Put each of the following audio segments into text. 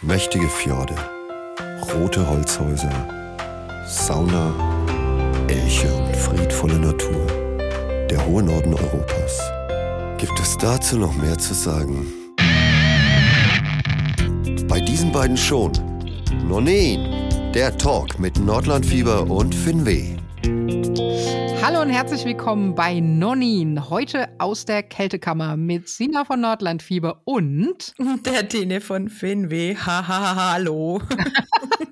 Mächtige Fjorde, rote Holzhäuser, Sauna, Elche und friedvolle Natur. Der hohe Norden Europas. Gibt es dazu noch mehr zu sagen? Bei diesen beiden schon. Nonin, der Talk mit Nordlandfieber und Finweh. Hallo und herzlich willkommen bei Nonin. Heute aus der Kältekammer mit Sina von Nordlandfieber und der Tine von Finweh. Haha, hallo.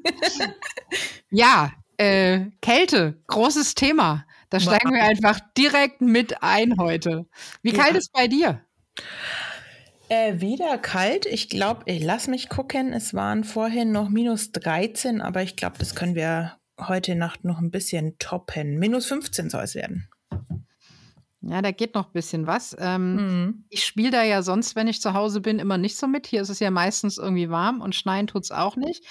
ja, äh, Kälte, großes Thema. Da steigen wir einfach direkt mit ein heute. Wie ja. kalt ist bei dir? Äh, wieder kalt. Ich glaube, ich lass mich gucken. Es waren vorhin noch minus 13, aber ich glaube, das können wir heute Nacht noch ein bisschen toppen. Minus 15 soll es werden. Ja, da geht noch ein bisschen was. Ähm, mhm. Ich spiele da ja sonst, wenn ich zu Hause bin, immer nicht so mit. Hier ist es ja meistens irgendwie warm und schneien tut es auch nicht.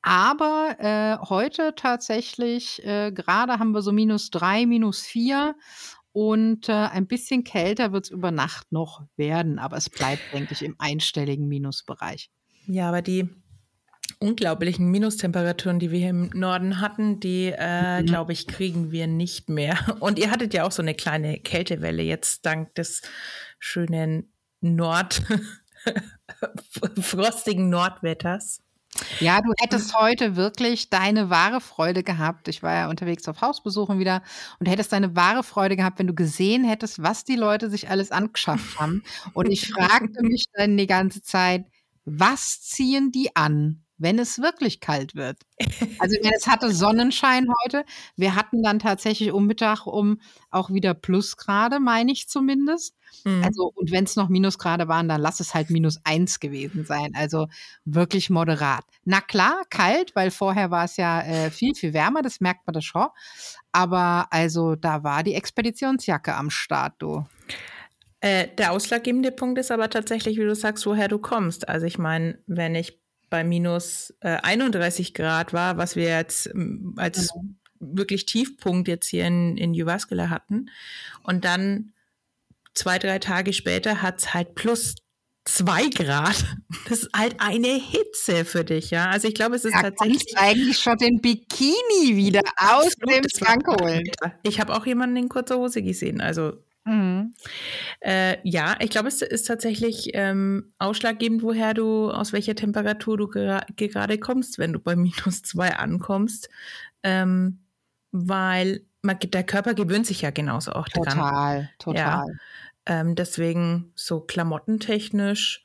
Aber äh, heute tatsächlich, äh, gerade haben wir so minus drei, minus vier und äh, ein bisschen kälter wird es über Nacht noch werden. Aber es bleibt, denke ich, im einstelligen Minusbereich. Ja, aber die unglaublichen Minustemperaturen, die wir hier im Norden hatten, die, äh, mhm. glaube ich, kriegen wir nicht mehr. Und ihr hattet ja auch so eine kleine Kältewelle jetzt dank des schönen Nord, frostigen Nordwetters. Ja, du hättest heute wirklich deine wahre Freude gehabt. Ich war ja unterwegs auf Hausbesuchen wieder und hättest deine wahre Freude gehabt, wenn du gesehen hättest, was die Leute sich alles angeschafft haben. Und ich fragte mich dann die ganze Zeit, was ziehen die an? Wenn es wirklich kalt wird. Also es hatte Sonnenschein heute. Wir hatten dann tatsächlich um Mittag um auch wieder Plusgrade, meine ich zumindest. Mhm. Also, und wenn es noch Minusgrade waren, dann lass es halt minus eins gewesen sein. Also wirklich moderat. Na klar, kalt, weil vorher war es ja äh, viel, viel wärmer, das merkt man das schon. Aber also da war die Expeditionsjacke am Start, du. Äh, der ausschlaggebende Punkt ist aber tatsächlich, wie du sagst, woher du kommst. Also ich meine, wenn ich bei minus äh, 31 Grad war, was wir jetzt ähm, als mhm. wirklich Tiefpunkt jetzt hier in, in Jyväskylä hatten. Und dann zwei, drei Tage später hat es halt plus zwei Grad. Das ist halt eine Hitze für dich, ja. Also ich glaube, es ist ja, tatsächlich eigentlich schon den Bikini wieder aus dem Schrank holen. Ich habe auch jemanden in kurzer Hose gesehen. Also Mhm. Äh, ja, ich glaube, es ist tatsächlich ähm, ausschlaggebend, woher du, aus welcher Temperatur du gera gerade kommst, wenn du bei minus zwei ankommst. Ähm, weil man, der Körper gewöhnt sich ja genauso auch total, dran. Total, total. Ja, ähm, deswegen so klamottentechnisch,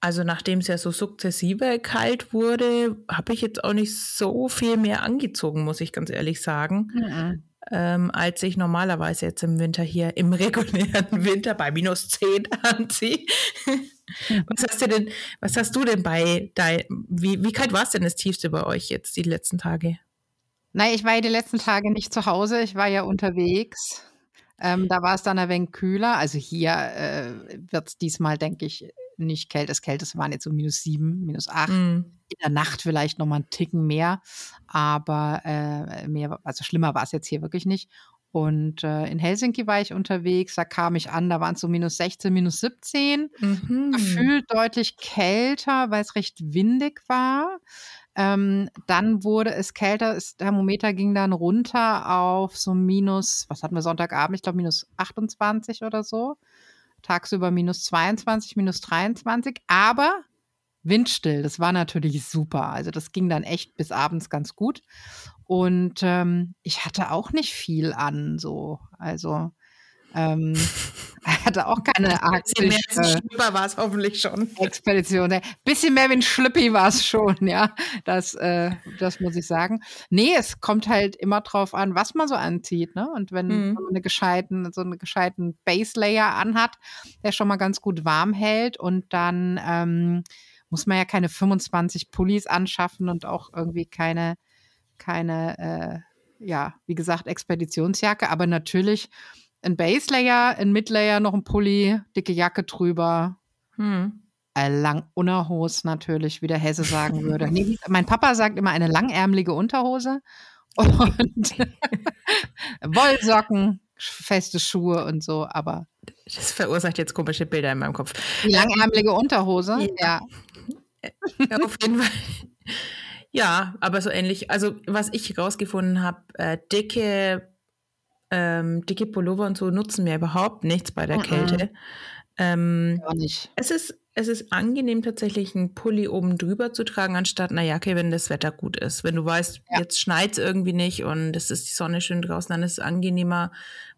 also nachdem es ja so sukzessive kalt wurde, habe ich jetzt auch nicht so viel mehr angezogen, muss ich ganz ehrlich sagen. Mhm ähm, als ich normalerweise jetzt im Winter hier im regulären Winter bei minus 10 anziehe. was hast du denn, was hast du denn bei dein, wie, wie kalt war es denn das tiefste bei euch jetzt die letzten Tage? Nein, ich war ja die letzten Tage nicht zu Hause, ich war ja unterwegs. Ähm, da war es dann ein wenig kühler. Also hier äh, wird es diesmal, denke ich, nicht kalt. Das Kälteste waren jetzt so minus sieben, minus acht. Mm. In der Nacht vielleicht noch mal einen Ticken mehr, aber äh, mehr, also schlimmer war es jetzt hier wirklich nicht. Und äh, in Helsinki war ich unterwegs, da kam ich an, da waren es so minus 16, minus 17. Mhm. Gefühlt deutlich kälter, weil es recht windig war. Ähm, dann wurde es kälter, das Thermometer ging dann runter auf so minus, was hatten wir Sonntagabend? Ich glaube minus 28 oder so tagsüber minus 22, minus 23, aber windstill. Das war natürlich super. Also das ging dann echt bis abends ganz gut. Und ähm, ich hatte auch nicht viel an, so. Also ähm, er hatte auch keine arktische war es hoffentlich schon. Expedition. Ein bisschen mehr wie ein Schlüppi war es schon, ja. Das, äh, das muss ich sagen. Nee, es kommt halt immer drauf an, was man so anzieht, ne? Und wenn, mhm. man eine gescheiten, so einen gescheiten Base Layer anhat, der schon mal ganz gut warm hält und dann ähm, muss man ja keine 25 Pullis anschaffen und auch irgendwie keine, keine, äh, ja, wie gesagt, Expeditionsjacke, aber natürlich ein Base Layer, ein Mid Layer, noch ein Pulli, dicke Jacke drüber. Hm. Lang Unterhose natürlich, wie der Hesse sagen würde. Nee, mein Papa sagt immer eine langärmelige Unterhose und Wollsocken, feste Schuhe und so, aber. Das verursacht jetzt komische Bilder in meinem Kopf. Die langärmelige Unterhose, ja. ja. Äh, auf jeden Fall. Ja, aber so ähnlich. Also, was ich rausgefunden habe, äh, dicke, ähm, dicke Pullover und so nutzen mir überhaupt nichts bei der Kälte. Ähm, Gar nicht. es ist, es ist angenehm, tatsächlich einen Pulli oben drüber zu tragen, anstatt einer Jacke, wenn das Wetter gut ist. Wenn du weißt, Ja. jetzt schneit es irgendwie nicht und es ist die Sonne schön draußen, dann ist es angenehmer,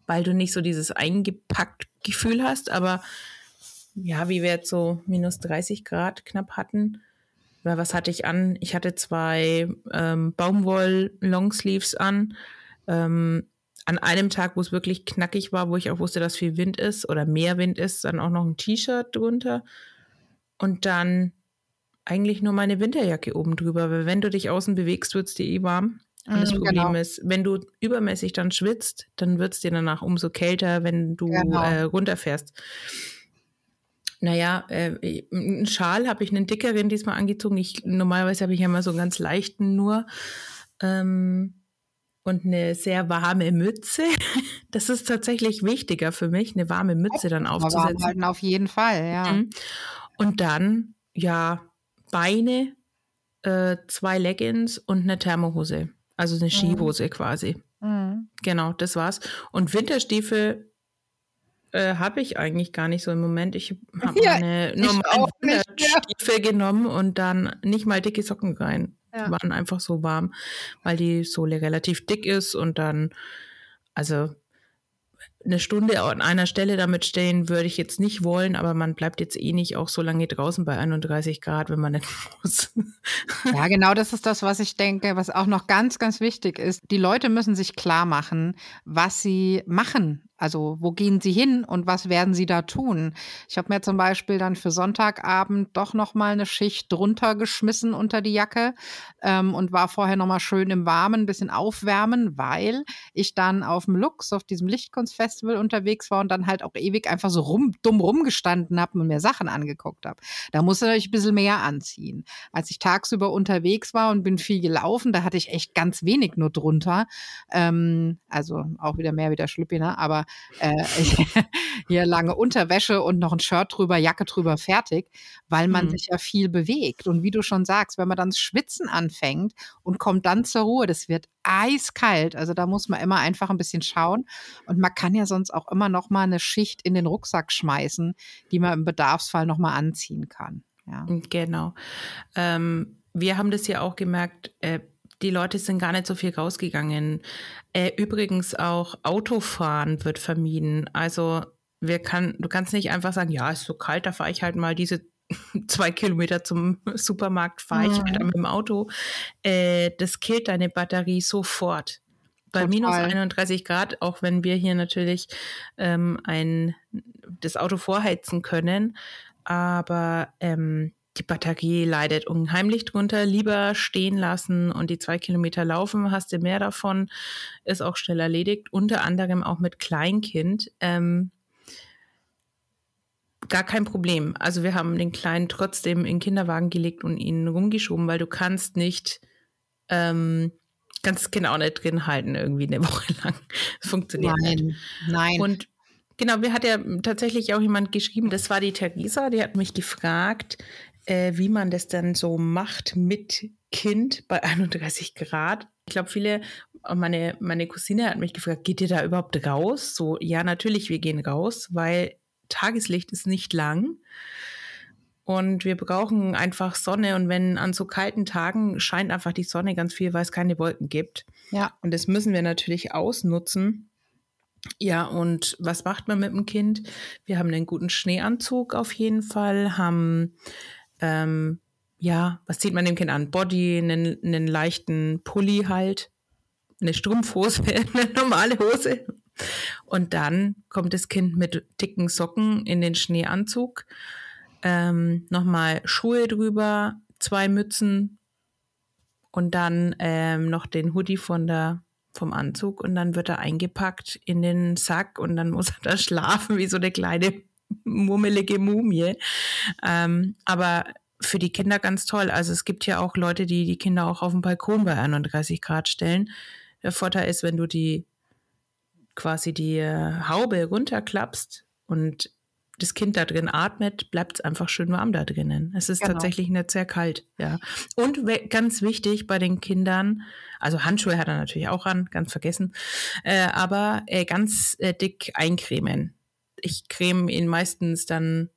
weil du nicht so dieses eingepackt Gefühl hast. Aber ja, wie wir jetzt so minus 30 Grad knapp hatten, weil was hatte ich an? Ich hatte zwei ähm, Baumwoll-Longsleeves an. Ähm, an einem Tag, wo es wirklich knackig war, wo ich auch wusste, dass viel Wind ist oder mehr Wind ist, dann auch noch ein T-Shirt drunter und dann eigentlich nur meine Winterjacke oben drüber, weil wenn du dich außen bewegst, wird es dir eh warm. Und das Mm, Problem genau. ist, wenn du übermäßig dann schwitzt, dann wird es dir danach umso kälter, wenn du Genau. äh, runterfährst. Naja, äh, einen Schal habe ich einen dickeren diesmal angezogen. Ich, normalerweise habe ich ja immer so einen ganz leichten nur. Ähm, und eine sehr warme Mütze. Das ist tatsächlich wichtiger für mich, eine warme Mütze dann warm aufzusetzen. halten auf jeden Fall, ja. Mhm. Und dann, ja, Beine, äh, zwei Leggings und eine Thermohose. Also eine Skihose quasi. Mhm. Genau, das war's. Und Winterstiefel äh, habe ich eigentlich gar nicht so im Moment. Ich habe Ja, meine normalen. Winterstiefel genommen und dann nicht mal dicke Socken rein. Ja. Die waren einfach so warm, weil die Sohle relativ dick ist und dann, also eine Stunde an einer Stelle damit stehen würde ich jetzt nicht wollen, aber man bleibt jetzt eh nicht auch so lange draußen bei 31 Grad, wenn man nicht muss. Ja, genau das ist das, was ich denke, was auch noch ganz, ganz wichtig ist. Die Leute müssen sich klar machen, was sie machen. Also wo gehen sie hin und was werden sie da tun? Ich habe mir zum Beispiel dann für Sonntagabend doch noch mal eine Schicht drunter geschmissen unter die Jacke ähm, und war vorher noch mal schön im Warmen, ein bisschen aufwärmen, weil ich dann auf dem Lux, auf diesem Lichtkunstfestival unterwegs war und dann halt auch ewig einfach so rum, dumm rumgestanden habe und mir Sachen angeguckt habe. Da musste ich ein bisschen mehr anziehen. Als ich tagsüber unterwegs war und bin viel gelaufen, da hatte ich echt ganz wenig nur drunter. Ähm, also auch wieder mehr wie der Schlüppi, ne? aber äh, hier lange Unterwäsche und noch ein Shirt drüber, Jacke drüber, fertig, weil man Mhm. sich ja viel bewegt. Und wie du schon sagst, wenn man dann das Schwitzen anfängt und kommt dann zur Ruhe, das wird eiskalt. Also da muss man immer einfach ein bisschen schauen. Und man kann ja sonst auch immer noch mal eine Schicht in den Rucksack schmeißen, die man im Bedarfsfall noch mal anziehen kann. Ja. Genau. Ähm, wir haben das ja auch gemerkt, äh, die Leute sind gar nicht so viel rausgegangen. Äh, übrigens auch Autofahren wird vermieden. Also wir kann, du kannst nicht einfach sagen, ja, ist so kalt, da fahre ich halt mal diese zwei Kilometer zum Supermarkt, fahre ich Mhm. halt mit dem Auto. Äh, das killt deine Batterie sofort. Bei minus Total. 31 Grad, auch wenn wir hier natürlich ähm, ein, das Auto vorheizen können, aber ähm, die Batterie leidet unheimlich drunter. Lieber stehen lassen und die zwei Kilometer laufen, hast du mehr davon, ist auch schnell erledigt. Unter anderem auch mit Kleinkind. Ähm, gar kein Problem. Also wir haben den Kleinen trotzdem in den Kinderwagen gelegt und ihn rumgeschoben, weil du kannst nicht, ähm, kannst genau nicht drin halten irgendwie eine Woche lang. Das funktioniert nicht. Nein, nein. Und genau, mir hat ja tatsächlich auch jemand geschrieben, das war die Theresa, die hat mich gefragt, äh, wie man das dann so macht mit Kind bei 31 Grad. Ich glaube, viele, meine, meine Cousine hat mich gefragt, geht ihr da überhaupt raus? So, ja, natürlich, wir gehen raus, weil Tageslicht ist nicht lang. Und wir brauchen einfach Sonne. Und wenn an so kalten Tagen scheint einfach die Sonne ganz viel, weil es keine Wolken gibt. ja. Und das müssen wir natürlich ausnutzen. Ja, und was macht man mit dem Kind? Wir haben einen guten Schneeanzug auf jeden Fall, haben, ähm, ja, was zieht man dem Kind an? Body, einen, einen leichten Pulli halt, eine Strumpfhose, eine normale Hose. Und dann kommt das Kind mit dicken Socken in den Schneeanzug, ähm, nochmal Schuhe drüber, zwei Mützen und dann ähm, noch den Hoodie von der vom Anzug und dann wird er eingepackt in den Sack und dann muss er da schlafen wie so eine kleine mummelige Mumie. Ähm, aber für die Kinder ganz toll. Also es gibt ja auch Leute, die die Kinder auch auf den Balkon bei 31 Grad stellen. Der Vorteil ist, wenn du die quasi die äh, Haube runterklappst und das Kind da drin atmet, bleibt es einfach schön warm da drinnen. Es ist genau. tatsächlich nicht sehr kalt, ja. Und ganz wichtig bei den Kindern, also Handschuhe hat er natürlich auch an, ganz vergessen, äh, aber äh, ganz äh, dick eincremen. Ich creme ihn meistens dann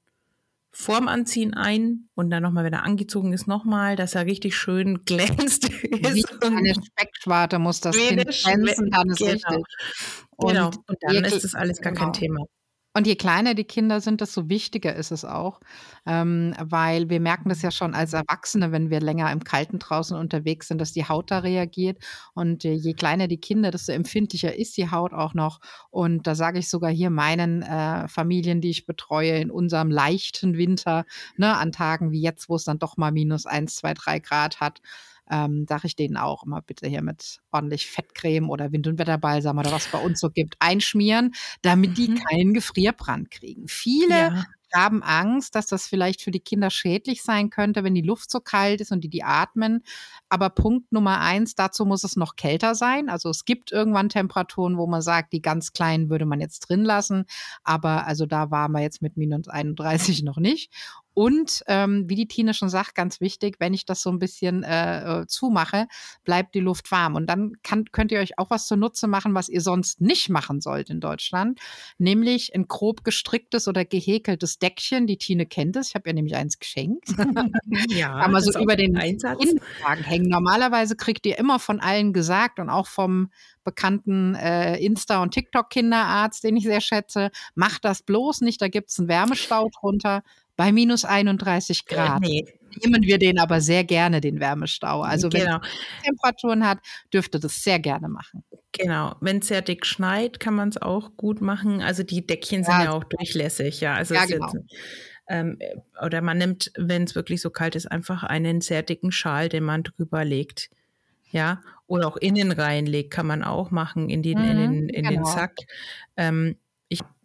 vorm Anziehen ein und dann nochmal, wenn er angezogen ist, nochmal, dass er richtig schön glänzt. Wie eine Speckschwarte muss das Kind glänzen, dann ist genau. richtig. Und, genau. und dann ist das alles gar genau. kein Thema. Und je kleiner die Kinder sind, desto wichtiger ist es auch, ähm, weil wir merken das ja schon als Erwachsene, wenn wir länger im Kalten draußen unterwegs sind, dass die Haut da reagiert. Und äh, je kleiner die Kinder, desto empfindlicher ist die Haut auch noch. Und da sage ich sogar hier meinen äh, Familien, die ich betreue, in unserem leichten Winter, ne, an Tagen wie jetzt, wo es dann doch mal minus eins, zwei, drei Grad hat, ähm, sage ich denen auch immer bitte hier mit ordentlich Fettcreme oder Wind- und Wetterbalsam oder was bei uns so gibt, einschmieren, damit mhm. die keinen Gefrierbrand kriegen. Viele ja haben Angst, dass das vielleicht für die Kinder schädlich sein könnte, wenn die Luft so kalt ist und die die atmen. Aber Punkt Nummer eins, dazu muss es noch kälter sein. Also es gibt irgendwann Temperaturen, wo man sagt, die ganz kleinen würde man jetzt drin lassen. Aber also da waren wir jetzt mit minus 31 noch nicht. Und ähm, wie die Tine schon sagt, ganz wichtig, wenn ich das so ein bisschen äh, äh, zumache, bleibt die Luft warm. Und dann kann, könnt ihr euch auch was zunutze machen, was ihr sonst nicht machen sollt in Deutschland, nämlich ein grob gestricktes oder gehäkeltes Deckchen. Die Tine kennt es. Ich habe ihr nämlich eins geschenkt. ja, kann man so über den Einsatz hängen. Normalerweise kriegt ihr immer von allen gesagt und auch vom bekannten äh, Insta- und TikTok-Kinderarzt, den ich sehr schätze, macht das bloß nicht. Da gibt es einen Wärmestau drunter bei minus 31 äh, Grad. Nee. Nehmen wir den aber sehr gerne, den Wärmestau. Also wenn genau. es Temperaturen hat, dürfte das sehr gerne machen. Genau, wenn es sehr dick schneit, kann man es auch gut machen. Also die Deckchen ja, sind ja auch durchlässig, ja. Also ja, genau. Jetzt, ähm, oder man nimmt, wenn es wirklich so kalt ist, einfach einen sehr dicken Schal, den man drüber legt. Ja, oder auch innen reinlegt, kann man auch machen in, den, mhm, in, den, in genau. den Sack. Ähm,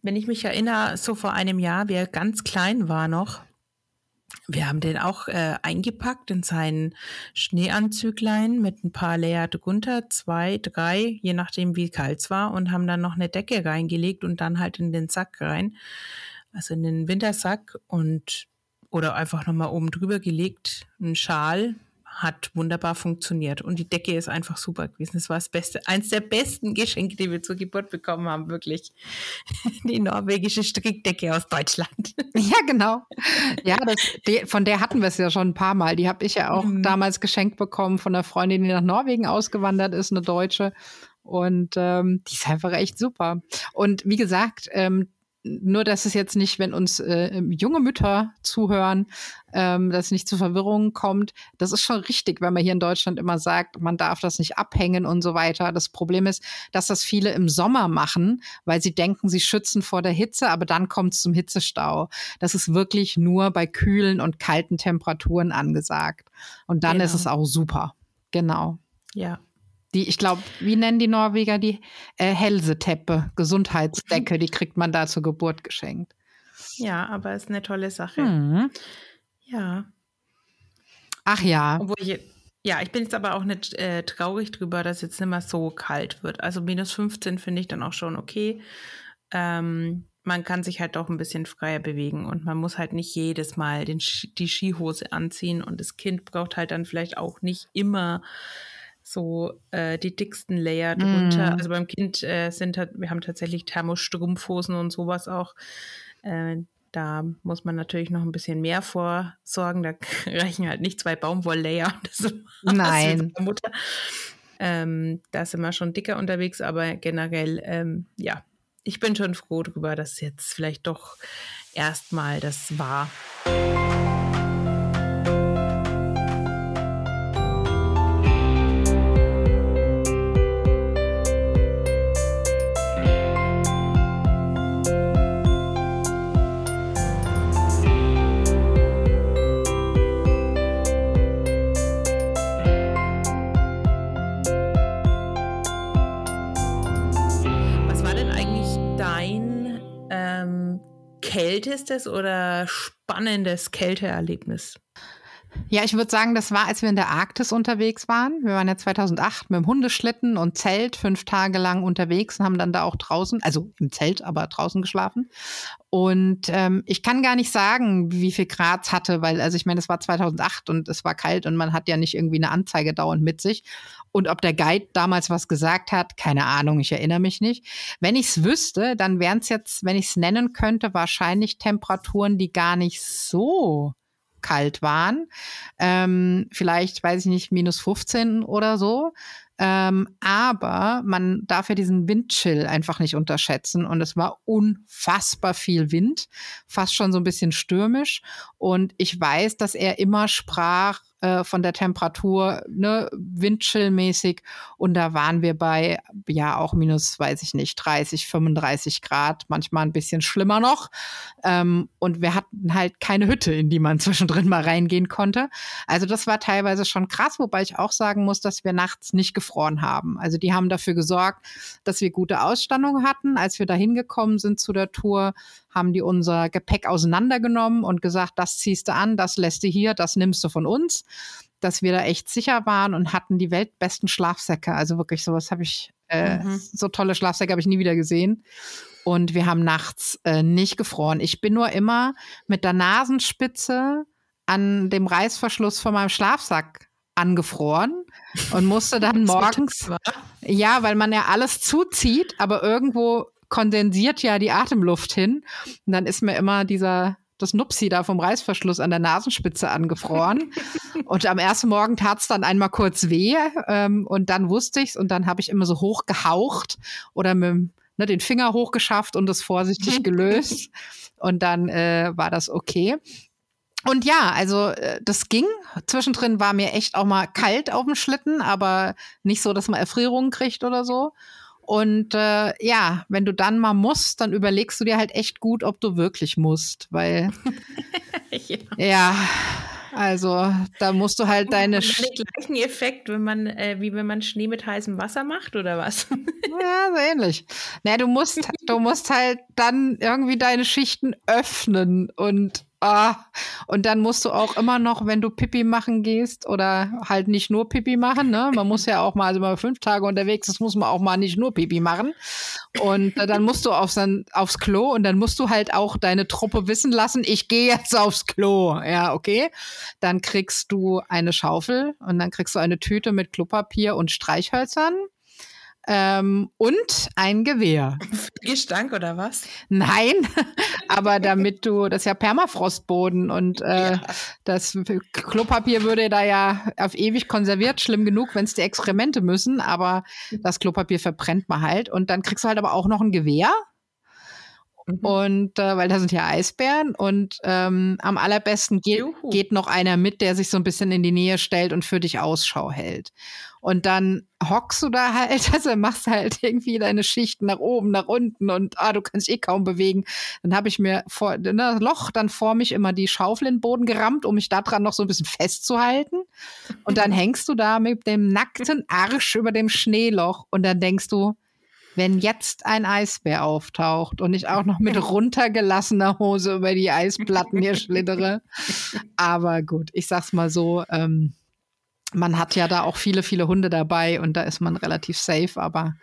wenn ich mich erinnere, so vor einem Jahr, wie er ganz klein war noch, wir haben den auch äh, eingepackt in seinen Schneeanzüglein mit ein paar Layer drunter, zwei, drei, je nachdem wie kalt es war, und haben dann noch eine Decke reingelegt und dann halt in den Sack rein, also in den Wintersack und oder einfach nochmal oben drüber gelegt, einen Schal hat wunderbar funktioniert. Und die Decke ist einfach super gewesen. Das war das Beste, eins der besten Geschenke, die wir zur Geburt bekommen haben, wirklich. Die norwegische Strickdecke aus Deutschland. Ja, genau. Ja, das, die, von der hatten wir es ja schon ein paar Mal. Die habe ich ja auch mhm. damals geschenkt bekommen von einer Freundin, die nach Norwegen ausgewandert ist, eine Deutsche. Und ähm, die ist einfach echt super. Und wie gesagt, ähm, nur, dass es jetzt nicht, wenn uns äh, junge Mütter zuhören, ähm, dass es nicht zu Verwirrungen kommt. Das ist schon richtig, wenn man hier in Deutschland immer sagt, man darf das nicht abhängen und so weiter. Das Problem ist, dass das viele im Sommer machen, weil sie denken, sie schützen vor der Hitze, aber dann kommt es zum Hitzestau. Das ist wirklich nur bei kühlen und kalten Temperaturen angesagt. Und dann genau. ist es auch super. Genau. Ja, die, ich glaube, wie nennen die Norweger die äh, Hälseteppe, Gesundheitsdecke, die kriegt man da zur Geburt geschenkt. Ja, aber ist eine tolle Sache. Mhm. Ja. Ach ja. Obwohl ich, ja, ich bin jetzt aber auch nicht äh, traurig drüber, dass jetzt nicht mehr so kalt wird. Also minus 15 finde ich dann auch schon okay. Ähm, man kann sich halt doch ein bisschen freier bewegen und man muss halt nicht jedes Mal den, die Skihose anziehen und das Kind braucht halt dann vielleicht auch nicht immer so äh, die dicksten Layer drunter. Mm. Also beim Kind äh, sind halt, wir haben tatsächlich Thermostrumpfhosen und sowas auch. Äh, da muss man natürlich noch ein bisschen mehr vorsorgen. Da reichen halt nicht zwei Baumwolllayer. Nein. Mutter. Ähm, da sind wir schon dicker unterwegs, aber generell, ähm, ja, ich bin schon froh darüber, dass jetzt vielleicht doch erstmal das war. Kältestes oder spannendes Kälteerlebnis? Ja, ich würde sagen, das war, als wir in der Arktis unterwegs waren. Wir waren ja 2008 mit dem Hundeschlitten und Zelt fünf Tage lang unterwegs und haben dann da auch draußen, also im Zelt, aber draußen geschlafen. Und ähm, ich kann gar nicht sagen, wie viel Grad es hatte, weil, also ich meine, es war 2008 und es war kalt und man hat ja nicht irgendwie eine Anzeige dauernd mit sich. Und ob der Guide damals was gesagt hat, keine Ahnung, ich erinnere mich nicht. Wenn ich es wüsste, dann wären es jetzt, wenn ich es nennen könnte, wahrscheinlich Temperaturen, die gar nicht so kalt waren. Ähm, vielleicht, weiß ich nicht, minus 15 oder so. Ähm, aber man darf ja diesen Windchill einfach nicht unterschätzen. Und es war unfassbar viel Wind, fast schon so ein bisschen stürmisch. Und ich weiß, dass er immer sprach, äh, von der Temperatur, ne, Windchill-mäßig. Und da waren wir bei, ja, auch minus, weiß ich nicht, 30, 35 Grad, manchmal ein bisschen schlimmer noch. Ähm, und wir hatten halt keine Hütte, in die man zwischendrin mal reingehen konnte. Also das war teilweise schon krass, wobei ich auch sagen muss, dass wir nachts nicht gefroren haben. Also die haben dafür gesorgt, dass wir gute Ausstattung hatten. Als wir da hingekommen sind zu der Tour, haben die unser Gepäck auseinandergenommen und gesagt, das ziehst du an, das lässt du hier, das nimmst du von uns. Dass wir da echt sicher waren und hatten die weltbesten Schlafsäcke. Also wirklich sowas habe ich, äh, mhm. so tolle Schlafsäcke habe ich nie wieder gesehen. Und wir haben nachts äh, nicht gefroren. Ich bin nur immer mit der Nasenspitze an dem Reißverschluss von meinem Schlafsack angefroren und musste dann morgens, ja, weil man ja alles zuzieht, aber irgendwo kondensiert ja die Atemluft hin. Und dann ist mir immer dieser das Nupsi da vom Reißverschluss an der Nasenspitze angefroren. und am ersten Morgen tat es dann einmal kurz weh ähm, und dann wusste ich's und dann habe ich immer so hoch gehaucht oder mit ne, den Finger hochgeschafft und das vorsichtig gelöst. und dann äh, war das okay. Und ja, also äh, das ging. Zwischendrin war mir echt auch mal kalt auf dem Schlitten, aber nicht so, dass man Erfrierungen kriegt oder so. Und äh, ja, wenn du dann mal musst, dann überlegst du dir halt echt gut, ob du wirklich musst, weil ja. ja. also da musst du halt deine den gleichen Effekt, wenn man äh, wie wenn man Schnee mit heißem Wasser macht oder was? ja, so ähnlich. Naja, du musst du musst halt dann irgendwie deine Schichten öffnen und Ah, und dann musst du auch immer noch, wenn du Pipi machen gehst oder halt nicht nur Pipi machen, ne? Man muss ja auch mal, also mal fünf Tage unterwegs ist, muss man auch mal nicht nur Pipi machen. Und äh, dann musst du aufs, aufs Klo und dann musst du halt auch deine Truppe wissen lassen, ich gehe jetzt aufs Klo. Ja, okay. Dann kriegst du eine Schaufel und dann kriegst du eine Tüte mit Klopapier und Streichhölzern ähm, und ein Gewehr. Gestank oder was? Nein, aber damit du, das ist ja Permafrostboden und äh, ja. das Klopapier würde da ja auf ewig konserviert, schlimm genug, wenn es die Exkremente müssen, aber das Klopapier verbrennt man halt und dann kriegst du halt aber auch noch ein Gewehr. Mhm. Und äh, weil da sind ja Eisbären und ähm, am allerbesten geht, geht noch einer mit, der sich so ein bisschen in die Nähe stellt und für dich Ausschau hält. Und dann hockst du da halt, also machst halt irgendwie deine Schichten nach oben, nach unten und ah, du kannst eh kaum bewegen. Dann habe ich mir vor ne, Loch dann vor mich immer die Schaufel in den Boden gerammt, um mich da dran noch so ein bisschen festzuhalten. Und dann hängst du da mit dem nackten Arsch über dem Schneeloch und dann denkst du, wenn jetzt ein Eisbär auftaucht und ich auch noch mit runtergelassener Hose über die Eisplatten hier schlittere. Aber gut, ich sag's mal so, ähm, man hat ja da auch viele, viele Hunde dabei und da ist man relativ safe, aber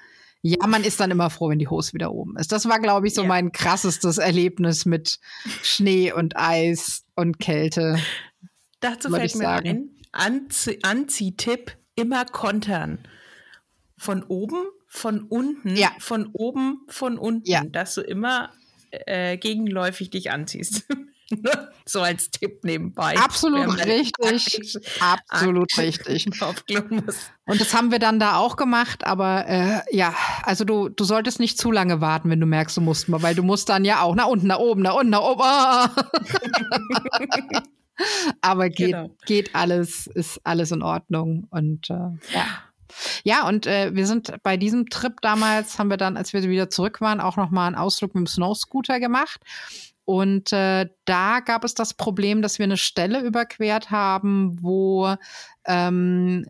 ja, man ist dann immer froh, wenn die Hose wieder oben ist. Das war, glaube ich, so ja. mein krassestes Erlebnis mit Schnee und Eis und Kälte. Dazu fällt mir ein, Anzie Anziehtipp, immer kontern. Von oben, von unten, ja. von oben, von unten, ja. dass du immer äh, gegenläufig dich anziehst. so als Tipp nebenbei. Absolut richtig. Absolut richtig. Und das haben wir dann da auch gemacht, aber äh, ja, also du, du solltest nicht zu lange warten, wenn du merkst, du musst mal, weil du musst dann ja auch nach unten, nach oben, nach unten, nach oben. aber geht, genau. geht alles, ist alles in Ordnung und äh, ja. Ja, und äh, wir sind bei diesem Trip damals, haben wir dann, als wir wieder zurück waren, auch nochmal einen Ausflug mit dem Snowscooter gemacht. Und äh, da gab es das Problem, dass wir eine Stelle überquert haben, wo, ähm,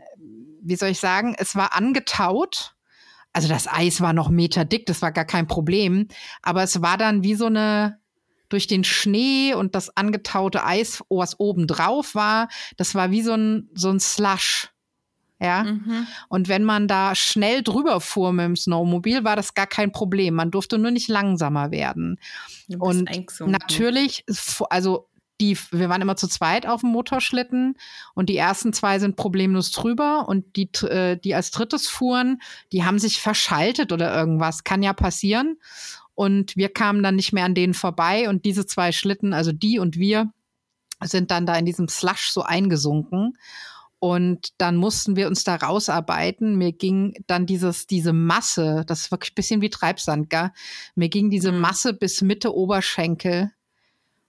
wie soll ich sagen, es war angetaut. Also das Eis war noch Meter dick, das war gar kein Problem. Aber es war dann wie so eine durch den Schnee und das angetaute Eis, was oben drauf war, das war wie so ein, so ein Slush. Ja. Mhm. Und wenn man da schnell drüber fuhr mit dem Snowmobil, war das gar kein Problem. Man durfte nur nicht langsamer werden. Und natürlich, also die, wir waren immer zu zweit auf dem Motorschlitten und die ersten zwei sind problemlos drüber und die, äh, die als drittes fuhren, die haben sich verschaltet oder irgendwas. Kann ja passieren. Und wir kamen dann nicht mehr an denen vorbei und diese zwei Schlitten, also die und wir, sind dann da in diesem Slush so eingesunken. Und dann mussten wir uns da rausarbeiten. Mir ging dann dieses, diese Masse, das ist wirklich ein bisschen wie Treibsand, gell? Mir ging diese mhm. Masse bis Mitte Oberschenkel.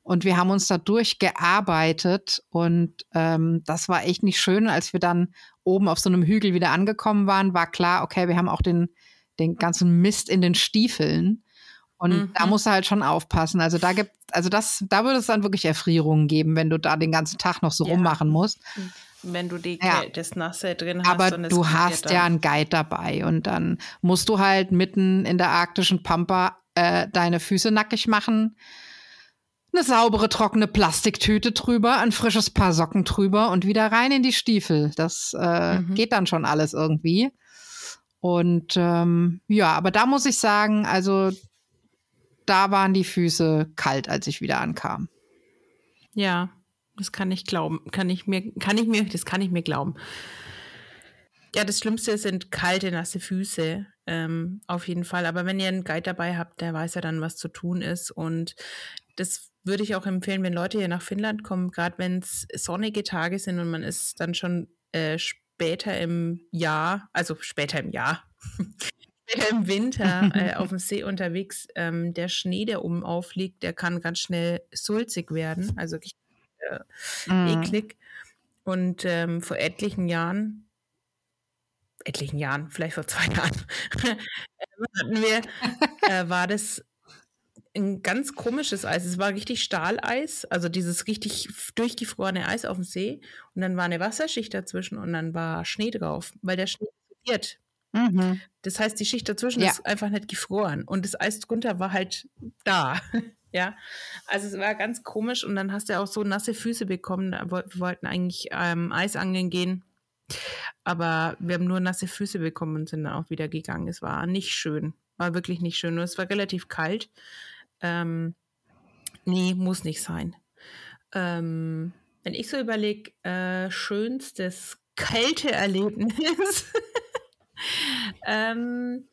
Und wir haben uns da durchgearbeitet. Und ähm, das war echt nicht schön. Als wir dann oben auf so einem Hügel wieder angekommen waren, war klar, okay, wir haben auch den, den ganzen Mist in den Stiefeln. Und mhm. da musst du halt schon aufpassen. Also da gibt, also das, da würde es dann wirklich Erfrierungen geben, wenn du da den ganzen Tag noch so ja. rummachen musst. Wenn du die, ja. das Nasse drin hast. Aber du hast ja einen Guide dabei und dann musst du halt mitten in der arktischen Pampa äh, deine Füße nackig machen eine saubere, trockene Plastiktüte drüber, ein frisches Paar Socken drüber und wieder rein in die Stiefel. Das äh, mhm. geht dann schon alles irgendwie. Und ähm, ja, aber da muss ich sagen, also da waren die Füße kalt, als ich wieder ankam. Ja, das kann ich glauben. Kann ich mir, kann ich mir, das kann ich mir glauben. Ja, das Schlimmste sind kalte, nasse Füße. Ähm, auf jeden Fall. Aber wenn ihr einen Guide dabei habt, der weiß ja dann, was zu tun ist. Und das würde ich auch empfehlen, wenn Leute hier nach Finnland kommen, gerade wenn es sonnige Tage sind und man ist dann schon äh, später im Jahr, also später im Jahr, im Winter äh, auf dem See unterwegs, ähm, der Schnee, der oben aufliegt, der kann ganz schnell sulzig werden, also äh, mm. eklig. Und ähm, vor etlichen Jahren, etlichen Jahren, vielleicht vor zwei Jahren, hatten wir, äh, war das ein ganz komisches Eis. Es war richtig Stahleis, also dieses richtig durchgefrorene Eis auf dem See. Und dann war eine Wasserschicht dazwischen und dann war Schnee drauf, weil der Schnee explodiert. Mhm. Das heißt, die Schicht dazwischen ja. ist einfach nicht gefroren und das Eis drunter war halt da. ja, also es war ganz komisch und dann hast du auch so nasse Füße bekommen. Wir wollten eigentlich ähm, Eisangeln gehen, aber wir haben nur nasse Füße bekommen und sind dann auch wieder gegangen. Es war nicht schön, war wirklich nicht schön und es war relativ kalt. Ähm, nee, muss nicht sein. Ähm, wenn ich so überlege, äh, schönstes Kälteerlebnis. ähm,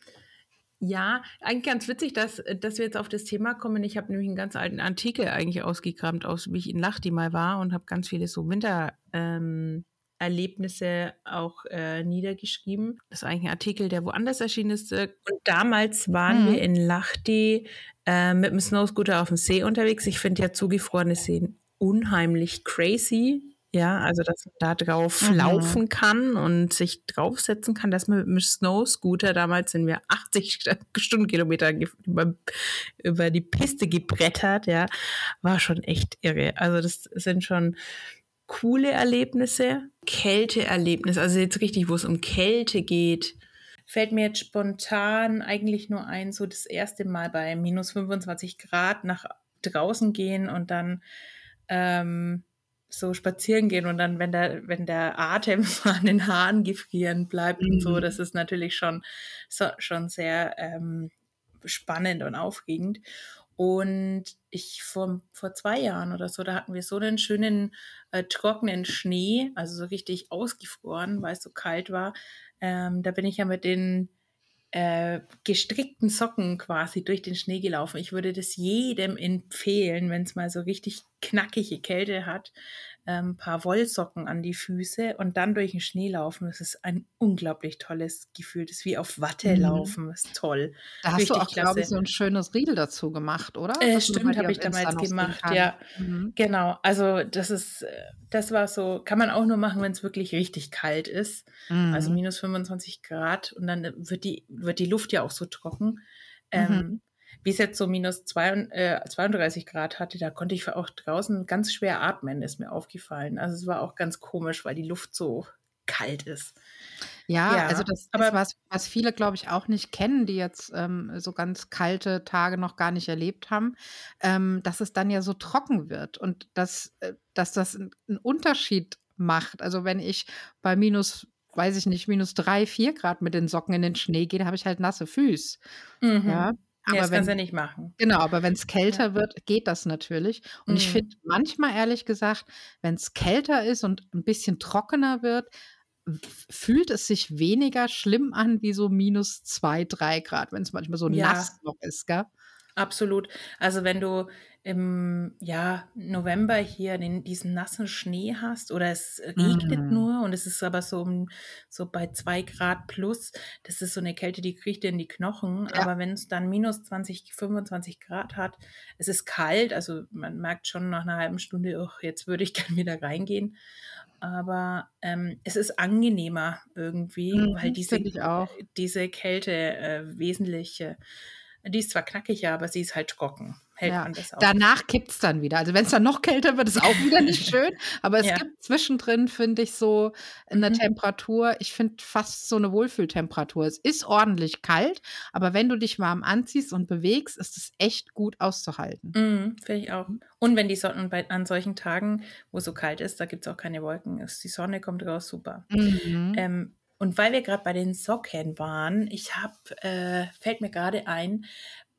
ja, eigentlich ganz witzig, dass, dass wir jetzt auf das Thema kommen. Ich habe nämlich einen ganz alten Artikel eigentlich ausgekramt, aus wie ich in Lachti mal war und habe ganz viele so Winter, ähm, Erlebnisse auch äh, niedergeschrieben. Das ist eigentlich ein Artikel, der woanders erschienen ist. Und damals waren mhm. wir in Lahti äh, mit dem Snowscooter auf dem See unterwegs. Ich finde ja zugefrorene Seen unheimlich crazy. Ja, also dass man da drauf mhm. laufen kann und sich draufsetzen kann, dass man mit dem Snowscooter, damals sind wir 80 Stundenkilometer über, über die Piste gebrettert, ja, war schon echt irre. Also das sind schon coole Erlebnisse, Kälteerlebnisse, also jetzt richtig, wo es um Kälte geht, fällt mir jetzt spontan eigentlich nur ein, so das erste Mal bei minus 25 Grad nach draußen gehen und dann ähm, so spazieren gehen und dann, wenn der, wenn der Atem an den Haaren gefrieren bleibt mhm. und so, mhm. das ist natürlich schon, so, schon sehr ähm, spannend und aufregend. Und ich vor, vor zwei Jahren oder so, da hatten wir so einen schönen äh, trockenen Schnee, also so richtig ausgefroren, weil es so kalt war. Ähm, da bin ich ja mit den äh, gestrickten Socken quasi durch den Schnee gelaufen. Ich würde das jedem empfehlen, wenn es mal so richtig knackige Kälte hat, ein ähm, paar Wollsocken an die Füße und dann durch den Schnee laufen. Das ist ein unglaublich tolles Gefühl. Das ist wie auf Watte mhm. laufen. Das ist toll. Da hast Richtig du auch, glaube ich, so ein schönes Riedel dazu gemacht, oder? Äh, stimmt, habe ich damals gemacht. Ja, mhm. genau. Also das ist, das war so, kann man auch nur machen, wenn es wirklich richtig kalt ist. Also mhm. Also minus 25 Grad und dann wird die, wird die Luft ja auch so trocken. Ähm, mhm wie es jetzt so minus zwei, äh, 32 Grad hatte, da konnte ich auch draußen ganz schwer atmen, ist mir aufgefallen. Also es war auch ganz komisch, weil die Luft so kalt ist. Ja, Ja, also das ist aber was, was viele, glaube ich, auch nicht kennen, die jetzt ähm, so ganz kalte Tage noch gar nicht erlebt haben, ähm, dass es dann ja so trocken wird und dass, äh, dass das einen Unterschied macht. Also wenn ich bei minus, weiß ich nicht, minus drei, vier Grad mit den Socken in den Schnee gehe, habe ich halt nasse Füße. mhm. Ja, Ja, aber das kannst du ja wenn, nicht machen. genau, aber wenn es Ja. kälter wird, geht das natürlich. Und ich Mhm. finde manchmal, ehrlich gesagt, wenn es kälter ist und ein bisschen trockener wird, fühlt es sich weniger schlimm an wie so minus zwei, drei Grad, wenn es manchmal so Ja, nass noch ist, gell? absolut. Also wenn du im ja, November hier den, diesen nassen Schnee hast oder es regnet Mm. nur und es ist aber so, um, so bei zwei Grad plus, das ist so eine Kälte, die kriegt dir in die Knochen. Ja, Aber wenn es dann minus 20, 25 Grad hat, es ist kalt, also man merkt schon nach einer halben Stunde, oh, jetzt würde ich gerne wieder reingehen. Aber ähm, es ist angenehmer irgendwie, weil mhm, diese, diese Kälte äh, wesentlich, äh, die ist zwar knackiger, aber sie ist halt trocken, hält Ja, anders aus. danach kippt es dann wieder. Also wenn es dann noch kälter wird, ist auch wieder nicht schön. Aber es Ja. gibt zwischendrin, finde ich, so eine Mhm. Temperatur, ich finde fast so eine Wohlfühltemperatur. Es ist ordentlich kalt, aber wenn du dich warm anziehst und bewegst, ist es echt gut auszuhalten. Mhm, Finde ich auch. Und wenn die Sonne bei, an solchen Tagen, wo es so kalt ist, da gibt es auch keine Wolken, ist, die Sonne kommt raus, super. Mhm. Ähm, und weil wir gerade bei den Socken waren, ich habe, äh, fällt mir gerade ein,